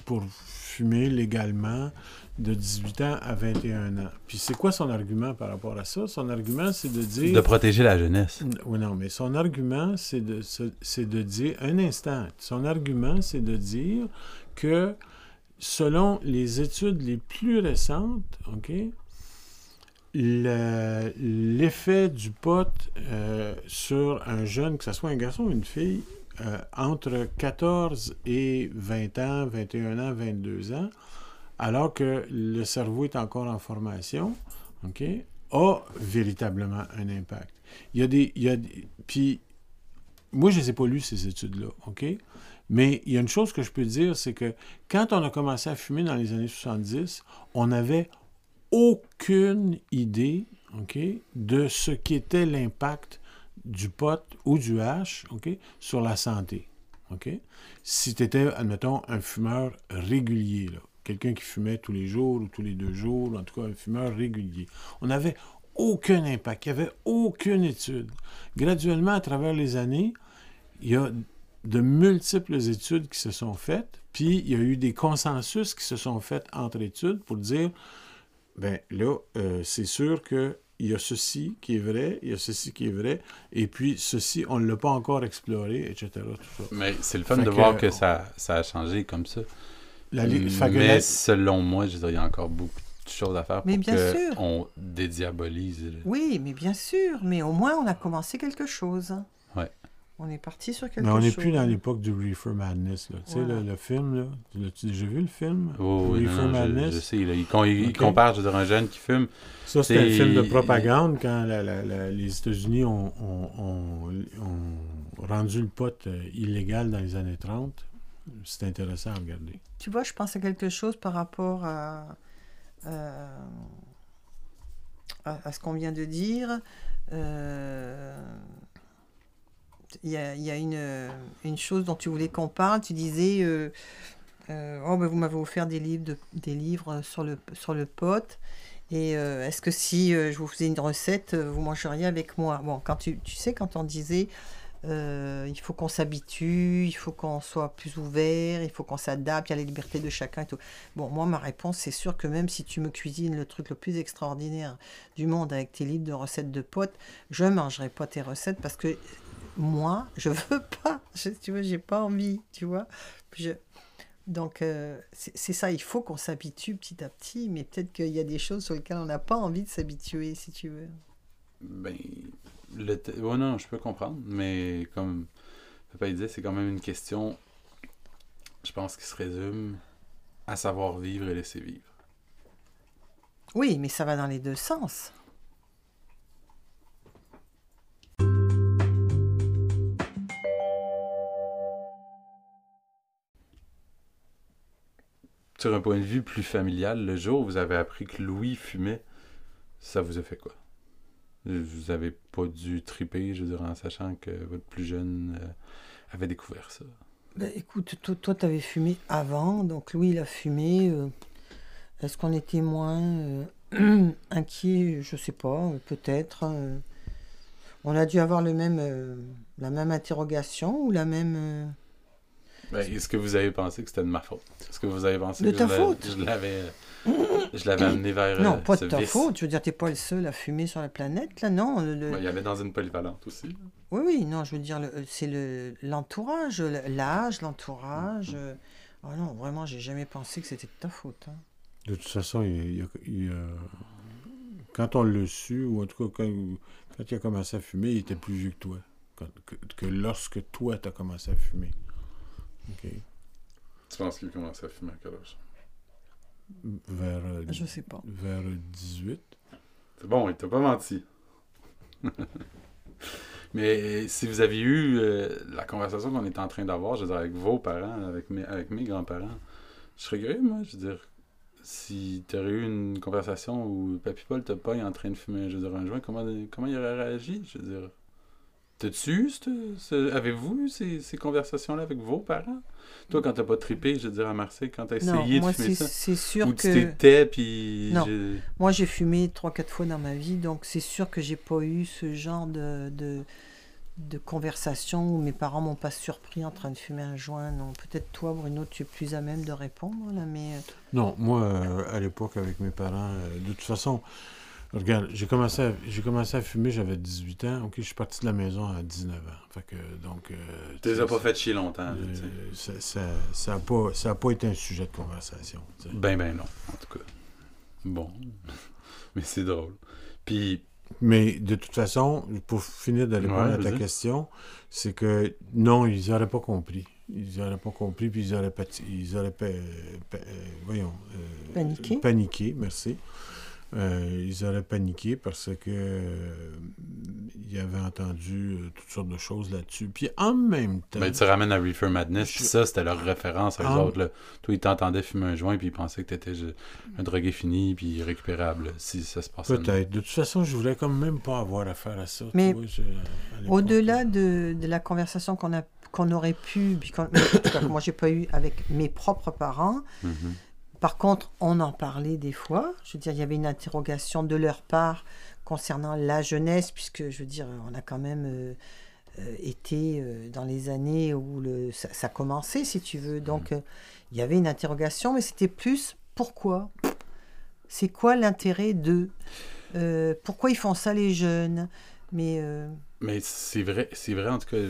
pour fumer légalement de 18 ans à 21 ans. Puis c'est quoi son argument par rapport à ça? Son argument, c'est de dire... de protéger la jeunesse. Oui, non, mais son argument, c'est de, se- c'est de dire, un instant, son argument, c'est de dire que selon les études les plus récentes, OK, le- l'effet du pot euh, sur un jeune, que ce soit un garçon ou une fille, euh, entre 14 et 20 ans, 21 ans, 22 ans, alors que le cerveau est encore en formation, a véritablement un impact. Il y a des. Il y a puis, moi, je ne les ai pas lues, ces études-là, OK? Mais il y a une chose que je peux dire, c'est que quand on a commencé à fumer dans les années 70, on n'avait aucune idée, OK, de ce qu'était l'impact du pot ou du hash, OK, sur la santé, OK? Si tu étais, admettons, un fumeur régulier, là, quelqu'un qui fumait tous les jours ou tous les deux jours, en tout cas un fumeur régulier, on n'avait aucun impact, il n'y avait aucune étude. Graduellement, à travers les années, il y a de multiples études qui se sont faites, puis il y a eu des consensus qui se sont faits entre études pour dire, ben là, euh, c'est sûr que il y a ceci qui est vrai, il y a ceci qui est vrai, et puis ceci, on ne l'a pas encore exploré, etc. Tout ça. Mais c'est le fun Fait de que- voir que ça, ça a changé comme ça. La Mais selon moi, je il y a encore beaucoup de choses à faire pour Mais bien que sûr. on dédiabolise. le- Oui, mais bien sûr. Mais au moins, on a commencé quelque chose. Ouais. On est parti sur quelque Mais on chose. n'est plus dans l'époque du Reefer Madness. Là. Tu sais, Voilà. le, le film, là, l'as-tu déjà vu le film? Oh, oui, Reefer non, je, Madness? je sais. là, il, con- il Ok. compare, je dire, un jeune qui fume. Ça, c'était un C'est- film de propagande quand la- la- la- les États-Unis ont, ont- ont- ont rendu le pot euh, illégal dans les années 30. C'est intéressant à regarder. Tu vois, je pense à quelque chose par rapport à, euh, à, ce qu'on vient de dire. Euh, Il y a, y a une, une chose dont tu voulais qu'on parle. Tu disais, euh, oh, ben, vous m'avez offert des livres, de- des livres sur le, sur le pot. Et est-ce que si je vous faisais une recette, vous mangeriez avec moi? Bon, quand tu, tu sais, quand on disait euh, il faut qu'on s'habitue, il faut qu'on soit plus ouvert, il faut qu'on s'adapte, il y a la liberté de chacun et tout. Bon, moi, ma réponse, c'est sûr que même si tu me cuisines le truc le plus extraordinaire du monde avec tes livres de recettes de potes, je mangerai pas tes recettes parce que moi, je veux pas. Tu vois, j'ai pas envie, tu vois. Je- donc, euh, c'est ça, il faut qu'on s'habitue petit à petit, mais peut-être qu'il y a des choses sur lesquelles on n'a pas envie de s'habituer, si tu veux. Ben, le ouais, non, je peux comprendre, mais comme papa disait, c'est quand même une question, je pense, qui se résume à savoir vivre et laisser vivre. Oui, mais ça va dans les deux sens. sur un point de vue plus familial, le jour où vous avez appris que Louis fumait, ça vous a fait quoi? Vous avez pas dû triper, je veux dire, en sachant que votre plus jeune euh, avait découvert ça. Ben, écoute, to- toi, tu avais fumé avant, donc Louis, il a fumé. euh, Est-ce qu'on était moins euh, inquiet Je sais pas, euh, peut-être. on a dû avoir le même, la même interrogation ou la même. Ben, Est-ce que vous avez pensé que c'était de ma faute? Est-ce que vous avez pensé De que ta je faute? je l'avais je l'avais amené vers Non, euh, pas de ta faute. Je veux dire, t'es pas le seul à fumer sur la planète, là, non. le- le- il allait dans une polyvalente aussi. Oui, oui, non, je veux dire, le- c'est le- l'entourage, le- l'âge, l'entourage. euh. Ah non, vraiment, j'ai jamais pensé que c'était de ta faute. hein. De toute façon, il, il- il- euh, quand on l'a su, ou en tout cas quand, quand il a commencé à fumer, il était plus vieux que toi. Quand- que, que lorsque toi, tu as commencé à fumer. OK. Tu penses qu'il commençait à fumer à quel âge? Vers, euh, Je sais pas. vers 18. C'est bon, il t'a pas menti. Mais si vous aviez eu euh, la conversation qu'on est en train d'avoir, je veux dire, avec vos parents, avec mes, avec mes grands-parents, je serais curieux, moi, je veux dire, si tu aurais eu une conversation où Papy Paul te pogne en train de fumer, je veux dire, un joint, comment, comment il aurait réagi? Je veux dire, t'as-tu eu, avez-vous eu ces, ces conversations-là avec vos parents? Toi, quand t'as pas trippé, je veux dire, à Marseille, quand t'as Non, essayé moi, de fumer c'est ça, c'est sûr ou tu que. t'étais, puis... Non. Moi, j'ai fumé 3-4 fois dans ma vie, donc c'est sûr que j'ai pas eu ce genre de, de, de conversation où mes parents m'ont pas surpris en train de fumer un joint. Non, peut-être toi, Bruno, tu es plus à même de répondre, là, mais. euh, Non, moi, euh, à l'époque, avec mes parents, euh, de toute façon, regarde, j'ai commencé à, j'ai commencé à fumer, j'avais 18 ans. OK, je suis parti de la maison à 19 ans. Fait que, donc... euh, Tu les as pas fait chier longtemps, euh, ça n'a ça, ça a pas, ça a pas été un sujet de conversation. tu sais. Ben, ben non, en tout cas. Bon. Mais c'est drôle. Puis, Mais de toute façon, pour finir de répondre Ouais, à ta question, c'est que non, ils n'auraient pas compris. Ils n'auraient pas compris, puis ils auraient, pati- ils auraient pa- pa- euh, voyons, euh, Paniqué. paniqué, merci. Euh, ils auraient paniqué parce que euh, ils avaient entendu euh, toutes sortes de choses là-dessus. Puis en même temps, ben, tu ramènes à Reefer Madness, puis Je- ça, c'était leur référence à eux autres. Là. Toi, ils t'entendaient fumer un joint, puis ils pensaient que t'étais je- un drogué fini, puis irrécupérable, si ça se passait. peut-être. De toute façon, je voulais quand même pas avoir affaire à ça. tu Mais. Au-delà de, de la conversation qu'on a qu'on aurait pu, puis qu'on- en tout cas, que moi j'ai pas eu avec mes propres parents. Mhm. Par contre, on en parlait des fois. Je veux dire, il y avait une interrogation de leur part concernant la jeunesse, puisque je veux dire, on a quand même euh, euh, été euh, dans les années où le, ça, ça commençait, si tu veux. Donc, euh, il y avait une interrogation, mais c'était plus pourquoi? C'est quoi l'intérêt d'eux Pourquoi ils font ça les jeunes? Mais Mais c'est vrai, c'est vrai, en tout cas,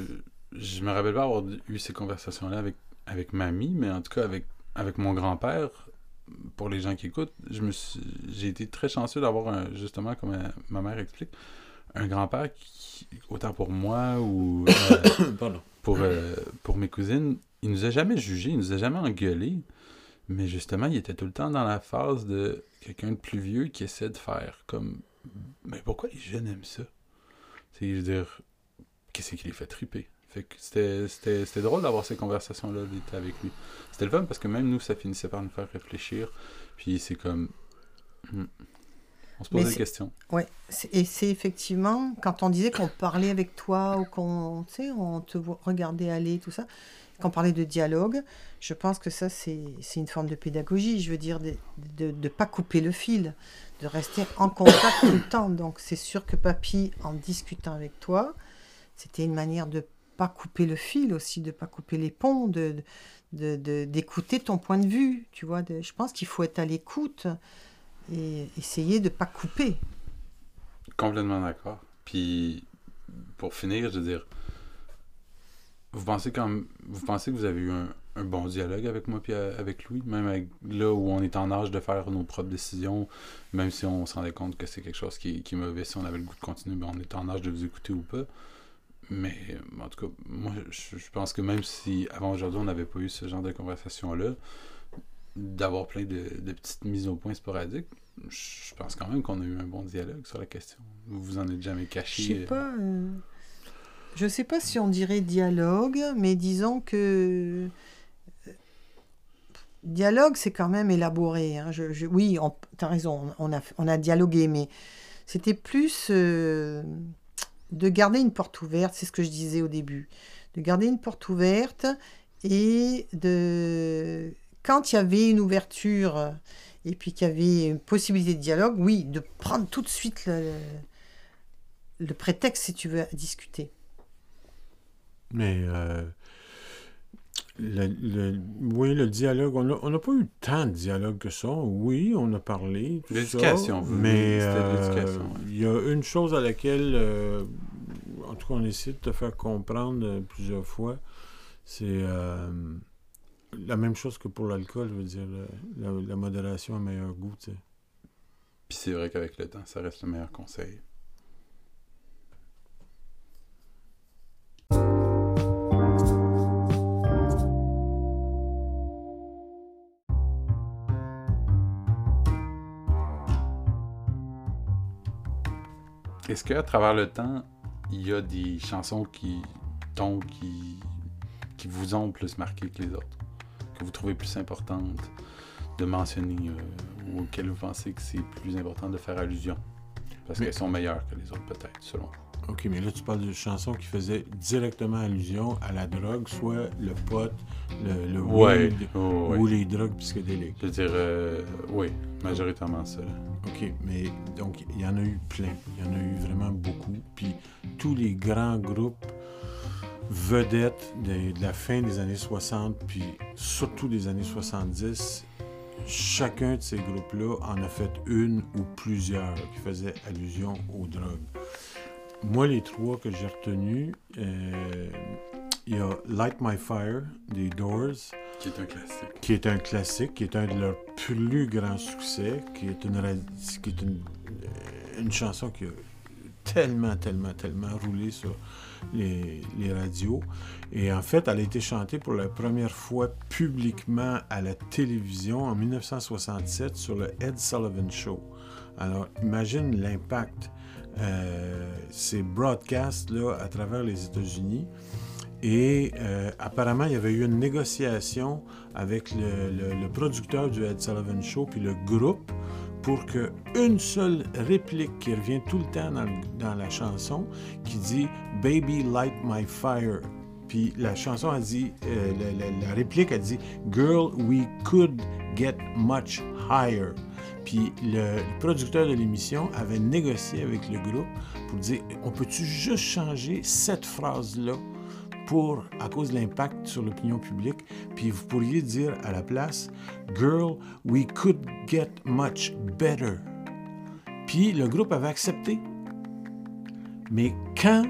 je me rappelle pas avoir eu ces conversations-là avec, avec mamie, mais en tout cas avec, avec mon grand-père, pour les gens qui écoutent, je me suis- j'ai été très chanceux d'avoir, un- justement, comme euh, ma mère explique, un grand-père qui, autant pour moi ou euh, pour, euh, pour mes cousines, il nous a jamais jugés, il nous a jamais engueulés, mais justement, il était tout le temps dans la phase de quelqu'un de plus vieux qui essaie de faire comme Mais pourquoi les jeunes aiment ça? C'est je veux dire, qu'est-ce qui les fait triper? Fait que c'était, c'était, c'était drôle d'avoir ces conversations-là d'été avec lui. C'était le fun parce que même nous, ça finissait par nous faire réfléchir. Puis c'est comme. hmm. On se posait des questions. C'est- et c'est effectivement quand on disait qu'on parlait avec toi ou qu'on, on te regardait aller, tout ça, qu'on parlait de dialogue, je pense que ça, c'est c'est une forme de pédagogie. Je veux dire, de ne pas couper le fil, de rester en contact tout le temps. Donc, c'est sûr que papy, en discutant avec toi, c'était une manière de pas couper le fil aussi, de pas couper les ponts, de d'écouter ton point de vue, tu vois. je pense qu'il faut être à l'écoute et essayer de pas couper. Complètement d'accord. Puis, pour finir, je veux dire, vous pensez quand vous pensez que vous avez eu un, bon dialogue avec moi puis euh, avec Louis, même là où on est en âge de faire nos propres décisions, même si on se rendait compte que c'est quelque chose qui, qui est mauvais, si on avait le goût de continuer, ben on est en âge de vous écouter ou pas. Mais euh, en tout cas, moi, je, je pense que même si avant aujourd'hui on n'avait pas eu ce genre de conversation-là, d'avoir plein de, de petites mises au point sporadiques, je pense quand même qu'on a eu un bon dialogue sur la question. Vous vous en êtes jamais Je caché. sais euh, pas. euh, Je sais pas si on dirait dialogue, mais disons que dialogue, c'est quand même élaboré. hein. Je, je- oui, tu as raison, on a, on a dialogué, mais c'était plus euh, de garder une porte ouverte, c'est ce que je disais au début. De garder une porte ouverte et de. Quand il y avait une ouverture et puis qu'il y avait une possibilité de dialogue, oui, de prendre tout de suite le, prétexte, si tu veux, discuter. Mais euh, le, le- oui, le dialogue, on n'a on n'a pas eu tant de dialogue que ça. Oui, on a parlé. L'éducation, vous- Mais euh, ouais. il y a une chose à laquelle, euh, en tout cas, on essaie de te faire comprendre euh, plusieurs fois. C'est euh, la même chose que pour l'alcool, je veux dire, la, la modération a meilleur goût. tu sais. Puis c'est vrai qu'avec le temps, ça reste le meilleur conseil. Est-ce qu'à travers le temps, il y a des chansons qui, dont qui, qui vous ont plus marqué que les autres, que vous trouvez plus importantes de mentionner euh, ou auxquelles vous pensez que c'est plus important de faire allusion? Parce qu'elles sont meilleures que les autres, peut-être, selon vous. Ok, mais là, tu parles de chansons qui faisaient directement allusion à la drogue, soit le pot, le, le Ouais, weed oh, ouais. ou les drogues psychédéliques. Je veux dire, euh, oui, majoritairement ça. OK, mais donc il y en a eu plein. Il y en a eu vraiment beaucoup. Puis tous les grands groupes vedettes de, de la fin des années 60, puis surtout des années 70, chacun de ces groupes-là en a fait une ou plusieurs qui faisaient allusion aux drogues. Moi, les trois que j'ai retenus, euh, il y a Light My Fire des Doors, Qui est un classique. qui est un classique, qui est un de leurs plus grands succès, qui est une, ra- qui est une, euh, une chanson qui a tellement, tellement, tellement roulé sur les, les radios. Et en fait, elle a été chantée pour la première fois publiquement à la télévision en 1967 sur le Ed Sullivan Show. Alors, imagine l'impact. Euh, c'est broadcast là, à travers les États-Unis. Et euh, apparemment, il y avait eu une négociation avec le, producteur du Ed Sullivan Show puis le groupe pour que une seule réplique qui revient tout le temps dans, la chanson, qui dit Baby light my fire. Puis la chanson a dit, euh, la réplique a dit Girl, we could get much higher. Puis le, le producteur de l'émission avait négocié avec le groupe pour dire on peut-tu juste changer cette phrase-là pour, à cause de l'impact sur l'opinion publique, puis vous pourriez dire à la place Girl, we could get much better. Puis le groupe avait accepté. Mais quand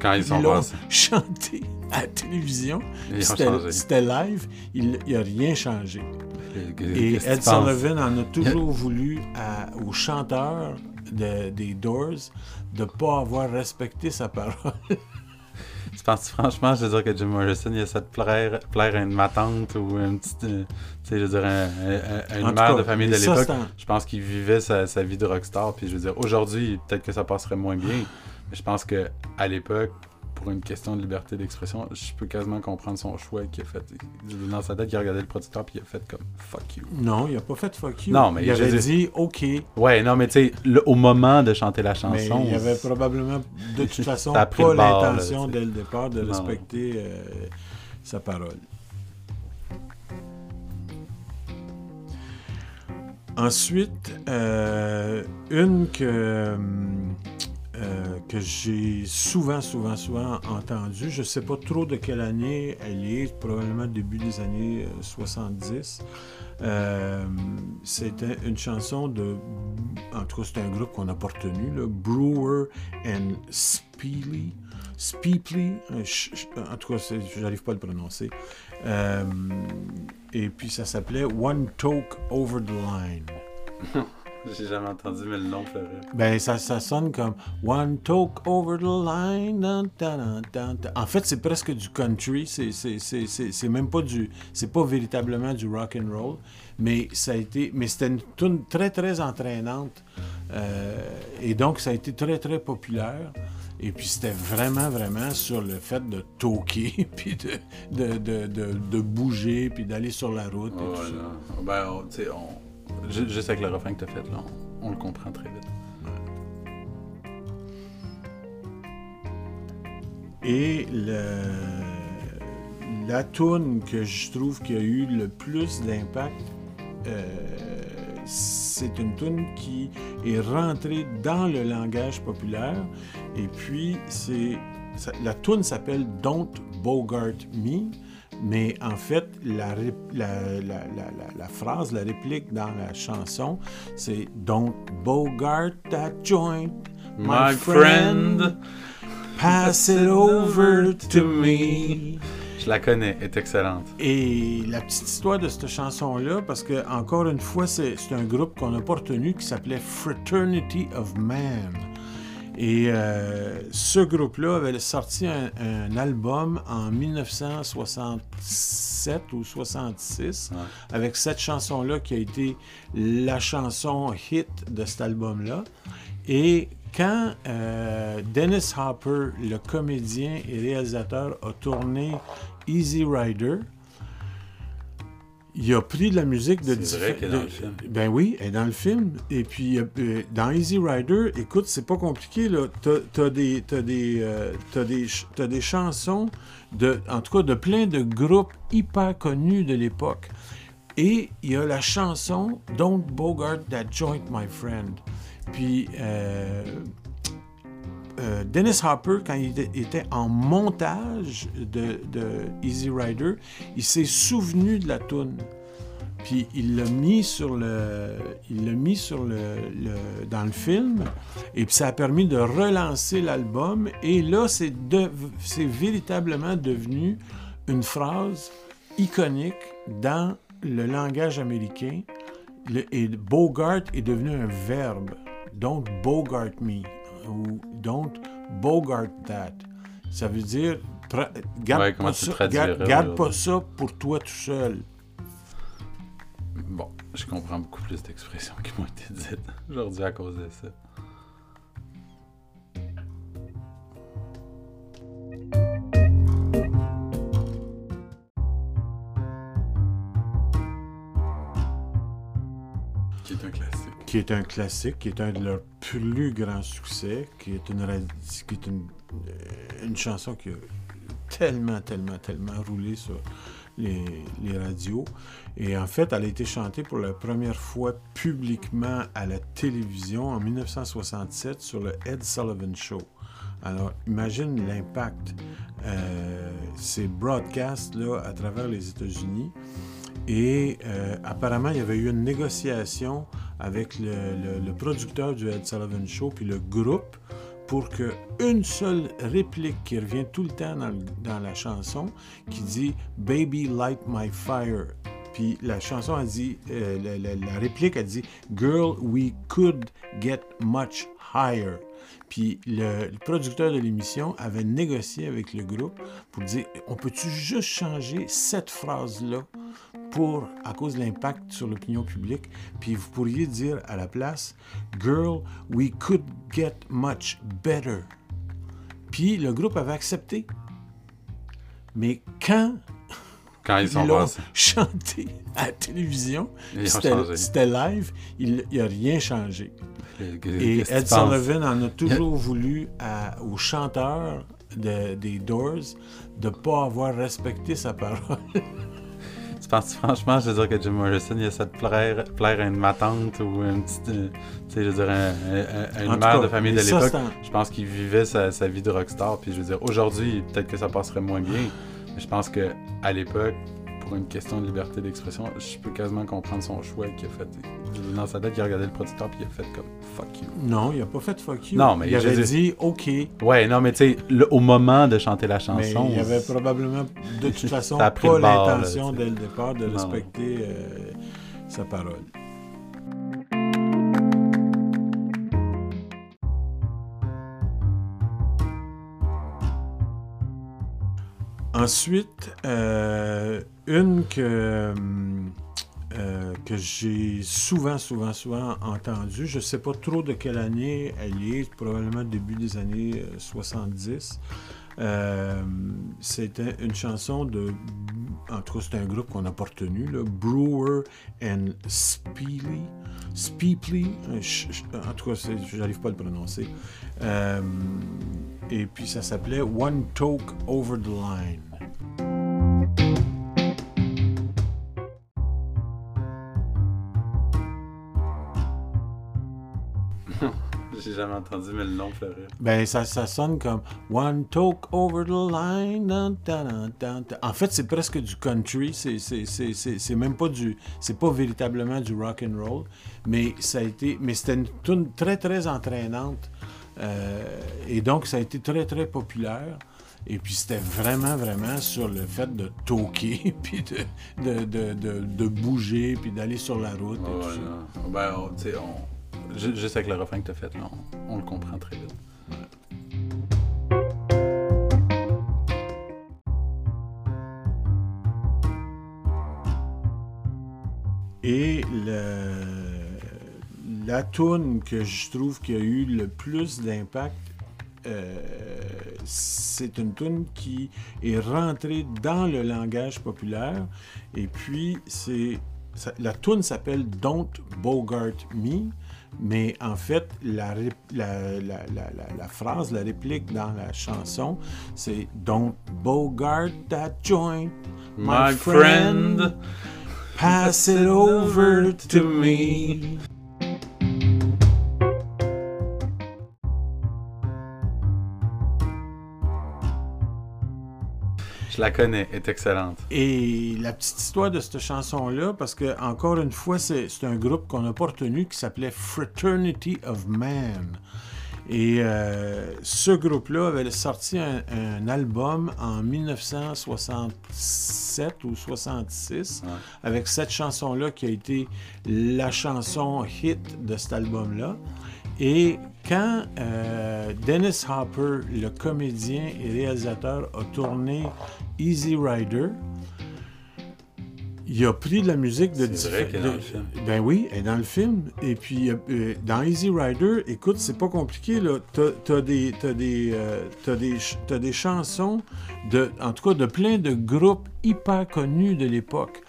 Quand ils ils l'ont chanté à la télévision, c'était live, il n'y a rien changé. Et Ed? Sullivan en a toujours voulu à- aux chanteurs de- des Doors de ne pas avoir respecté sa parole. Tu penses franchement, je veux dire que Jim Morrison, il essaie de plaire, plaire à une ma tante ou une petite. euh, tu sais, je veux dire, un- un- une mère cas, de famille de l'époque. Je pense qu'il vivait sa, sa vie de rockstar. Puis je veux dire, aujourd'hui, peut-être que ça passerait moins bien. Mais je pense que à l'époque, pour une question de liberté d'expression, je peux quasiment comprendre son choix qu'il a fait. Dans sa tête, il a regardé le producteur puis il a fait comme fuck you. Non, il n'a pas fait fuck you. Non, mais il avait dit OK, Ouais, non, mais tu sais, au moment de chanter la chanson. mais il avait probablement de toute façon a pas l'intention dès le départ de Non. respecter euh, sa parole. Ensuite, euh, une que, hum, euh, que j'ai souvent, souvent, souvent entendue, je ne sais pas trop de quelle année elle est, probablement début des années euh, 70. Euh, C'était une chanson de. En tout cas, c'est un groupe qu'on n'a pas retenu, le Brewer and Speely. Speeply, euh, en tout cas, j'arrive pas à le prononcer. Euh, et puis ça s'appelait One Talk Over the Line. J'ai jamais entendu, mais le nom pleurait. Ben, ça, ça sonne comme One Talk Over the Line. dun, dun, dun, dun, dun. En fait, c'est presque du country. C'est- même pas du. C'est pas véritablement du rock and roll. Mais ça a été. Mais c'était une tune très, très entraînante. Euh, et donc, ça a été très, très populaire. Et puis c'était vraiment, vraiment sur le fait de toquer, puis de, de, de, de, bouger, puis d'aller sur la route. et Oh, tout ça. Ben, on- juste avec le refrain que t'as fait, là, on, le comprend très vite. Et le, la tune que je trouve qui a eu le plus d'impact, euh, c'est une tune qui est rentrée dans le langage populaire. Et puis, c'est la tune s'appelle Don't Bogart Me. Mais en fait, la, phrase, la réplique dans la chanson, c'est Don't Bogart that joint, my, friend. Pass it over to me. Je la connais, elle est excellente. Et la petite histoire de cette chanson-là, parce que encore une fois, c'est un groupe qu'on n'a pas retenu qui s'appelait Fraternity of Man. Et euh, ce groupe-là avait sorti un, un album en 1967 ou 66 Ouais. avec cette chanson-là qui a été la chanson hit de cet album-là. Et quand euh, Dennis Hopper, le comédien et réalisateur, a tourné Easy Rider, il a pris de la musique de C'est vrai qu'elle est dans le film. Ben oui, elle est dans le film. Et puis, euh, dans Easy Rider, écoute, c'est pas compliqué, là. T'as, t'as des, t'as des, euh, t'as des, des chansons, de, en tout cas, de plein de groupes hyper connus de l'époque. Et il y a la chanson Don't Bogart That Joint, My Friend. Puis, euh, euh, Dennis Hopper, quand il était- en montage de, Easy Rider, il s'est souvenu de la tune. Puis il l'a mis sur le, il l'a mis sur le, dans le film, et puis ça a permis de relancer l'album. Et là, c'est c'est véritablement devenu une phrase iconique dans le langage américain. Et Bogart est devenu un verbe. Don't Bogart me ou Don't Bogart that. Ça veut dire garde, Ouais, pas, ça, garde, garde pas ça pour toi tout seul. Bon, je comprends beaucoup plus d'expressions qui m'ont été dites aujourd'hui à cause de ça. Qui est un classique, qui est un de leurs plus grands succès, qui est une, euh, chanson qui a tellement, tellement, tellement roulé sur les, les radios. Et en fait, elle a été chantée pour la première fois publiquement à la télévision en 1967 sur le Ed Sullivan Show. Alors, imagine l'impact. Euh, ces broadcasts-là à travers les États-Unis. Et euh, apparemment, il y avait eu une négociation avec le, producteur du Ed Sullivan Show puis le groupe pour que une seule réplique qui revient tout le temps dans, la chanson, qui dit Baby light my fire. Puis la chanson a dit, euh, la réplique a dit Girl, we could get much higher. Puis le, le producteur de l'émission avait négocié avec le groupe pour dire on peut-tu juste changer cette phrase-là? Pour, à cause de l'impact sur l'opinion publique, puis vous pourriez dire à la place Girl, we could get much better. Puis le groupe avait accepté. Mais quand Quand ils ils l'ont chanté à la télévision, c'était live, il n'y a rien changé. Et Ed? Sullivan en a toujours voulu à- au chanteur de- des Doors de ne pas avoir respecté sa parole. Tu penses franchement, je veux dire que Jim Morrison, il essaie de plaire, plaire à une matante ou une petite. euh, Tu sais, je veux dire, un- un- un- une mère cas, de famille de l'époque. Je pense qu'il vivait sa, sa vie de rockstar. Puis je veux dire, aujourd'hui, peut-être que ça passerait moins bien. Mais je pense que à l'époque, pour une question de liberté d'expression, je peux quasiment comprendre son choix qu'il a fait. Je veux dire, Dans sa tête, il a regardé le producteur puis il a fait comme fuck you. Non, il n'a pas fait fuck you. Non, mais il avait dit OK, Ouais, non, mais tu sais, au moment de chanter la mais chanson. il avait probablement de toute façon a pas l'intention dès le départ de Non. respecter euh, sa parole. Ensuite, euh, une que hum, euh, que j'ai souvent, souvent, souvent entendu. Je ne sais pas trop de quelle année elle est, probablement début des années 70. Euh, c'était une chanson de. En tout cas, c'est un groupe qu'on n'a pas retenu, Brewer and Speely. Speeply. En tout cas, j'arrive pas à le prononcer. Euh, et puis ça s'appelait One Talk Over the Line. J'ai jamais entendu, mais le nom fait rire. Ben, ça, ça sonne comme One talk over the line. En fait, c'est presque du country. C'est même pas du. C'est pas véritablement du rock and roll. Mais ça a été. Mais c'était une tune très, très entraînante. Euh, et donc, ça a été très, très populaire. Et puis, c'était vraiment, vraiment sur le fait de toquer, puis de, de, de, de, bouger, puis d'aller sur la route. et tout ça. Ben, tu sais, on Juste avec le refrain que tu as fait, là, on, le comprend très vite. Et la tune que je trouve qui a eu le plus d'impact, euh, c'est une tune qui est rentrée dans le langage populaire. Et puis, c'est la tune s'appelle Don't Bogart Me. Mais en fait, la, la, phrase, la réplique dans la chanson, c'est Don't bogart that joint, my, friend. Pass it over to me. Je la connais, elle est excellente. Et la petite histoire de cette chanson-là, parce que, encore une fois, c'est un groupe qu'on n'a pas retenu qui s'appelait Fraternity of Man. Et euh, ce groupe-là avait sorti un, album en 1967 ou 66 avec cette chanson-là qui a été la chanson hit de cet album-là. Et quand euh, Dennis Hopper, le comédien et réalisateur, a tourné Easy Rider, il a pris de la musique de... C'est vrai qu'elle est dans le film. Ben oui, elle est dans le film. Et puis, euh, dans Easy Rider, écoute, c'est pas compliqué, là. T'as, des, des, euh, des, des chansons, de, en tout cas, de plein de groupes hyper connus de l'époque.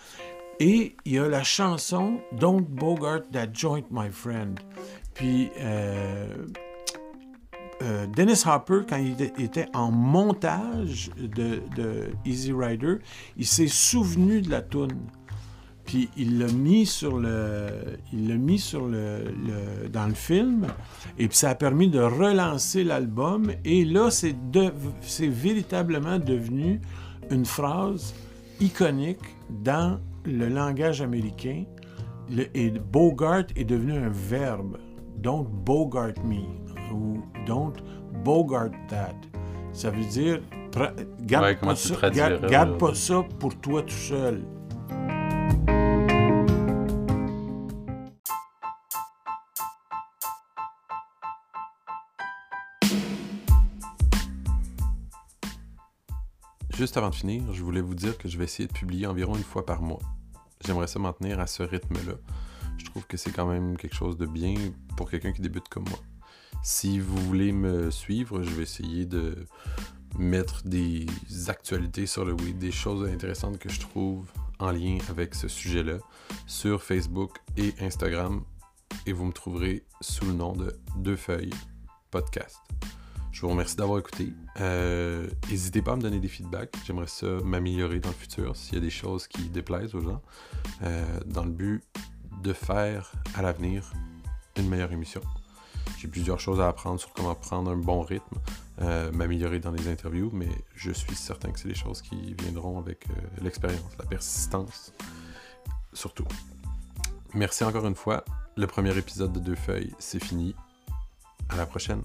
Et il y a la chanson Don't Bogart That Joint, My Friend. Puis, euh, euh, Dennis Hopper, quand il était en montage de, Easy Rider, il s'est souvenu de la toune. Puis il l'a mis sur le, il l'a mis sur le, dans le film, et puis ça a permis de relancer l'album. Et là, c'est, c'est véritablement devenu une phrase iconique dans le langage américain. et Bogart est devenu un verbe. Don't Bogart me ou Don't Bogart that. Ça veut dire, garde, pas, ça, garde, pas ça pour toi tout seul. Juste avant de finir, je voulais vous dire que je vais essayer de publier environ une fois par mois. J'aimerais ça maintenir à ce rythme-là. Je trouve que c'est quand même quelque chose de bien pour quelqu'un qui débute comme moi. Si vous voulez me suivre, je vais essayer de mettre des actualités sur le web, des choses intéressantes que je trouve en lien avec ce sujet-là sur Facebook et Instagram. Et vous me trouverez sous le nom de Deux Feuilles Podcast. Je vous remercie d'avoir écouté. Euh, n'hésitez pas à me donner des feedbacks. J'aimerais ça m'améliorer dans le futur s'il y a des choses qui déplaisent aux gens. Euh, dans le but de faire à l'avenir une meilleure émission. J'ai plusieurs choses à apprendre sur comment prendre un bon rythme, euh, m'améliorer dans les interviews, mais je suis certain que c'est des choses qui viendront avec euh, l'expérience, la persistance, surtout. Merci encore une fois. Le premier épisode de Deux Feuilles, c'est fini. À la prochaine.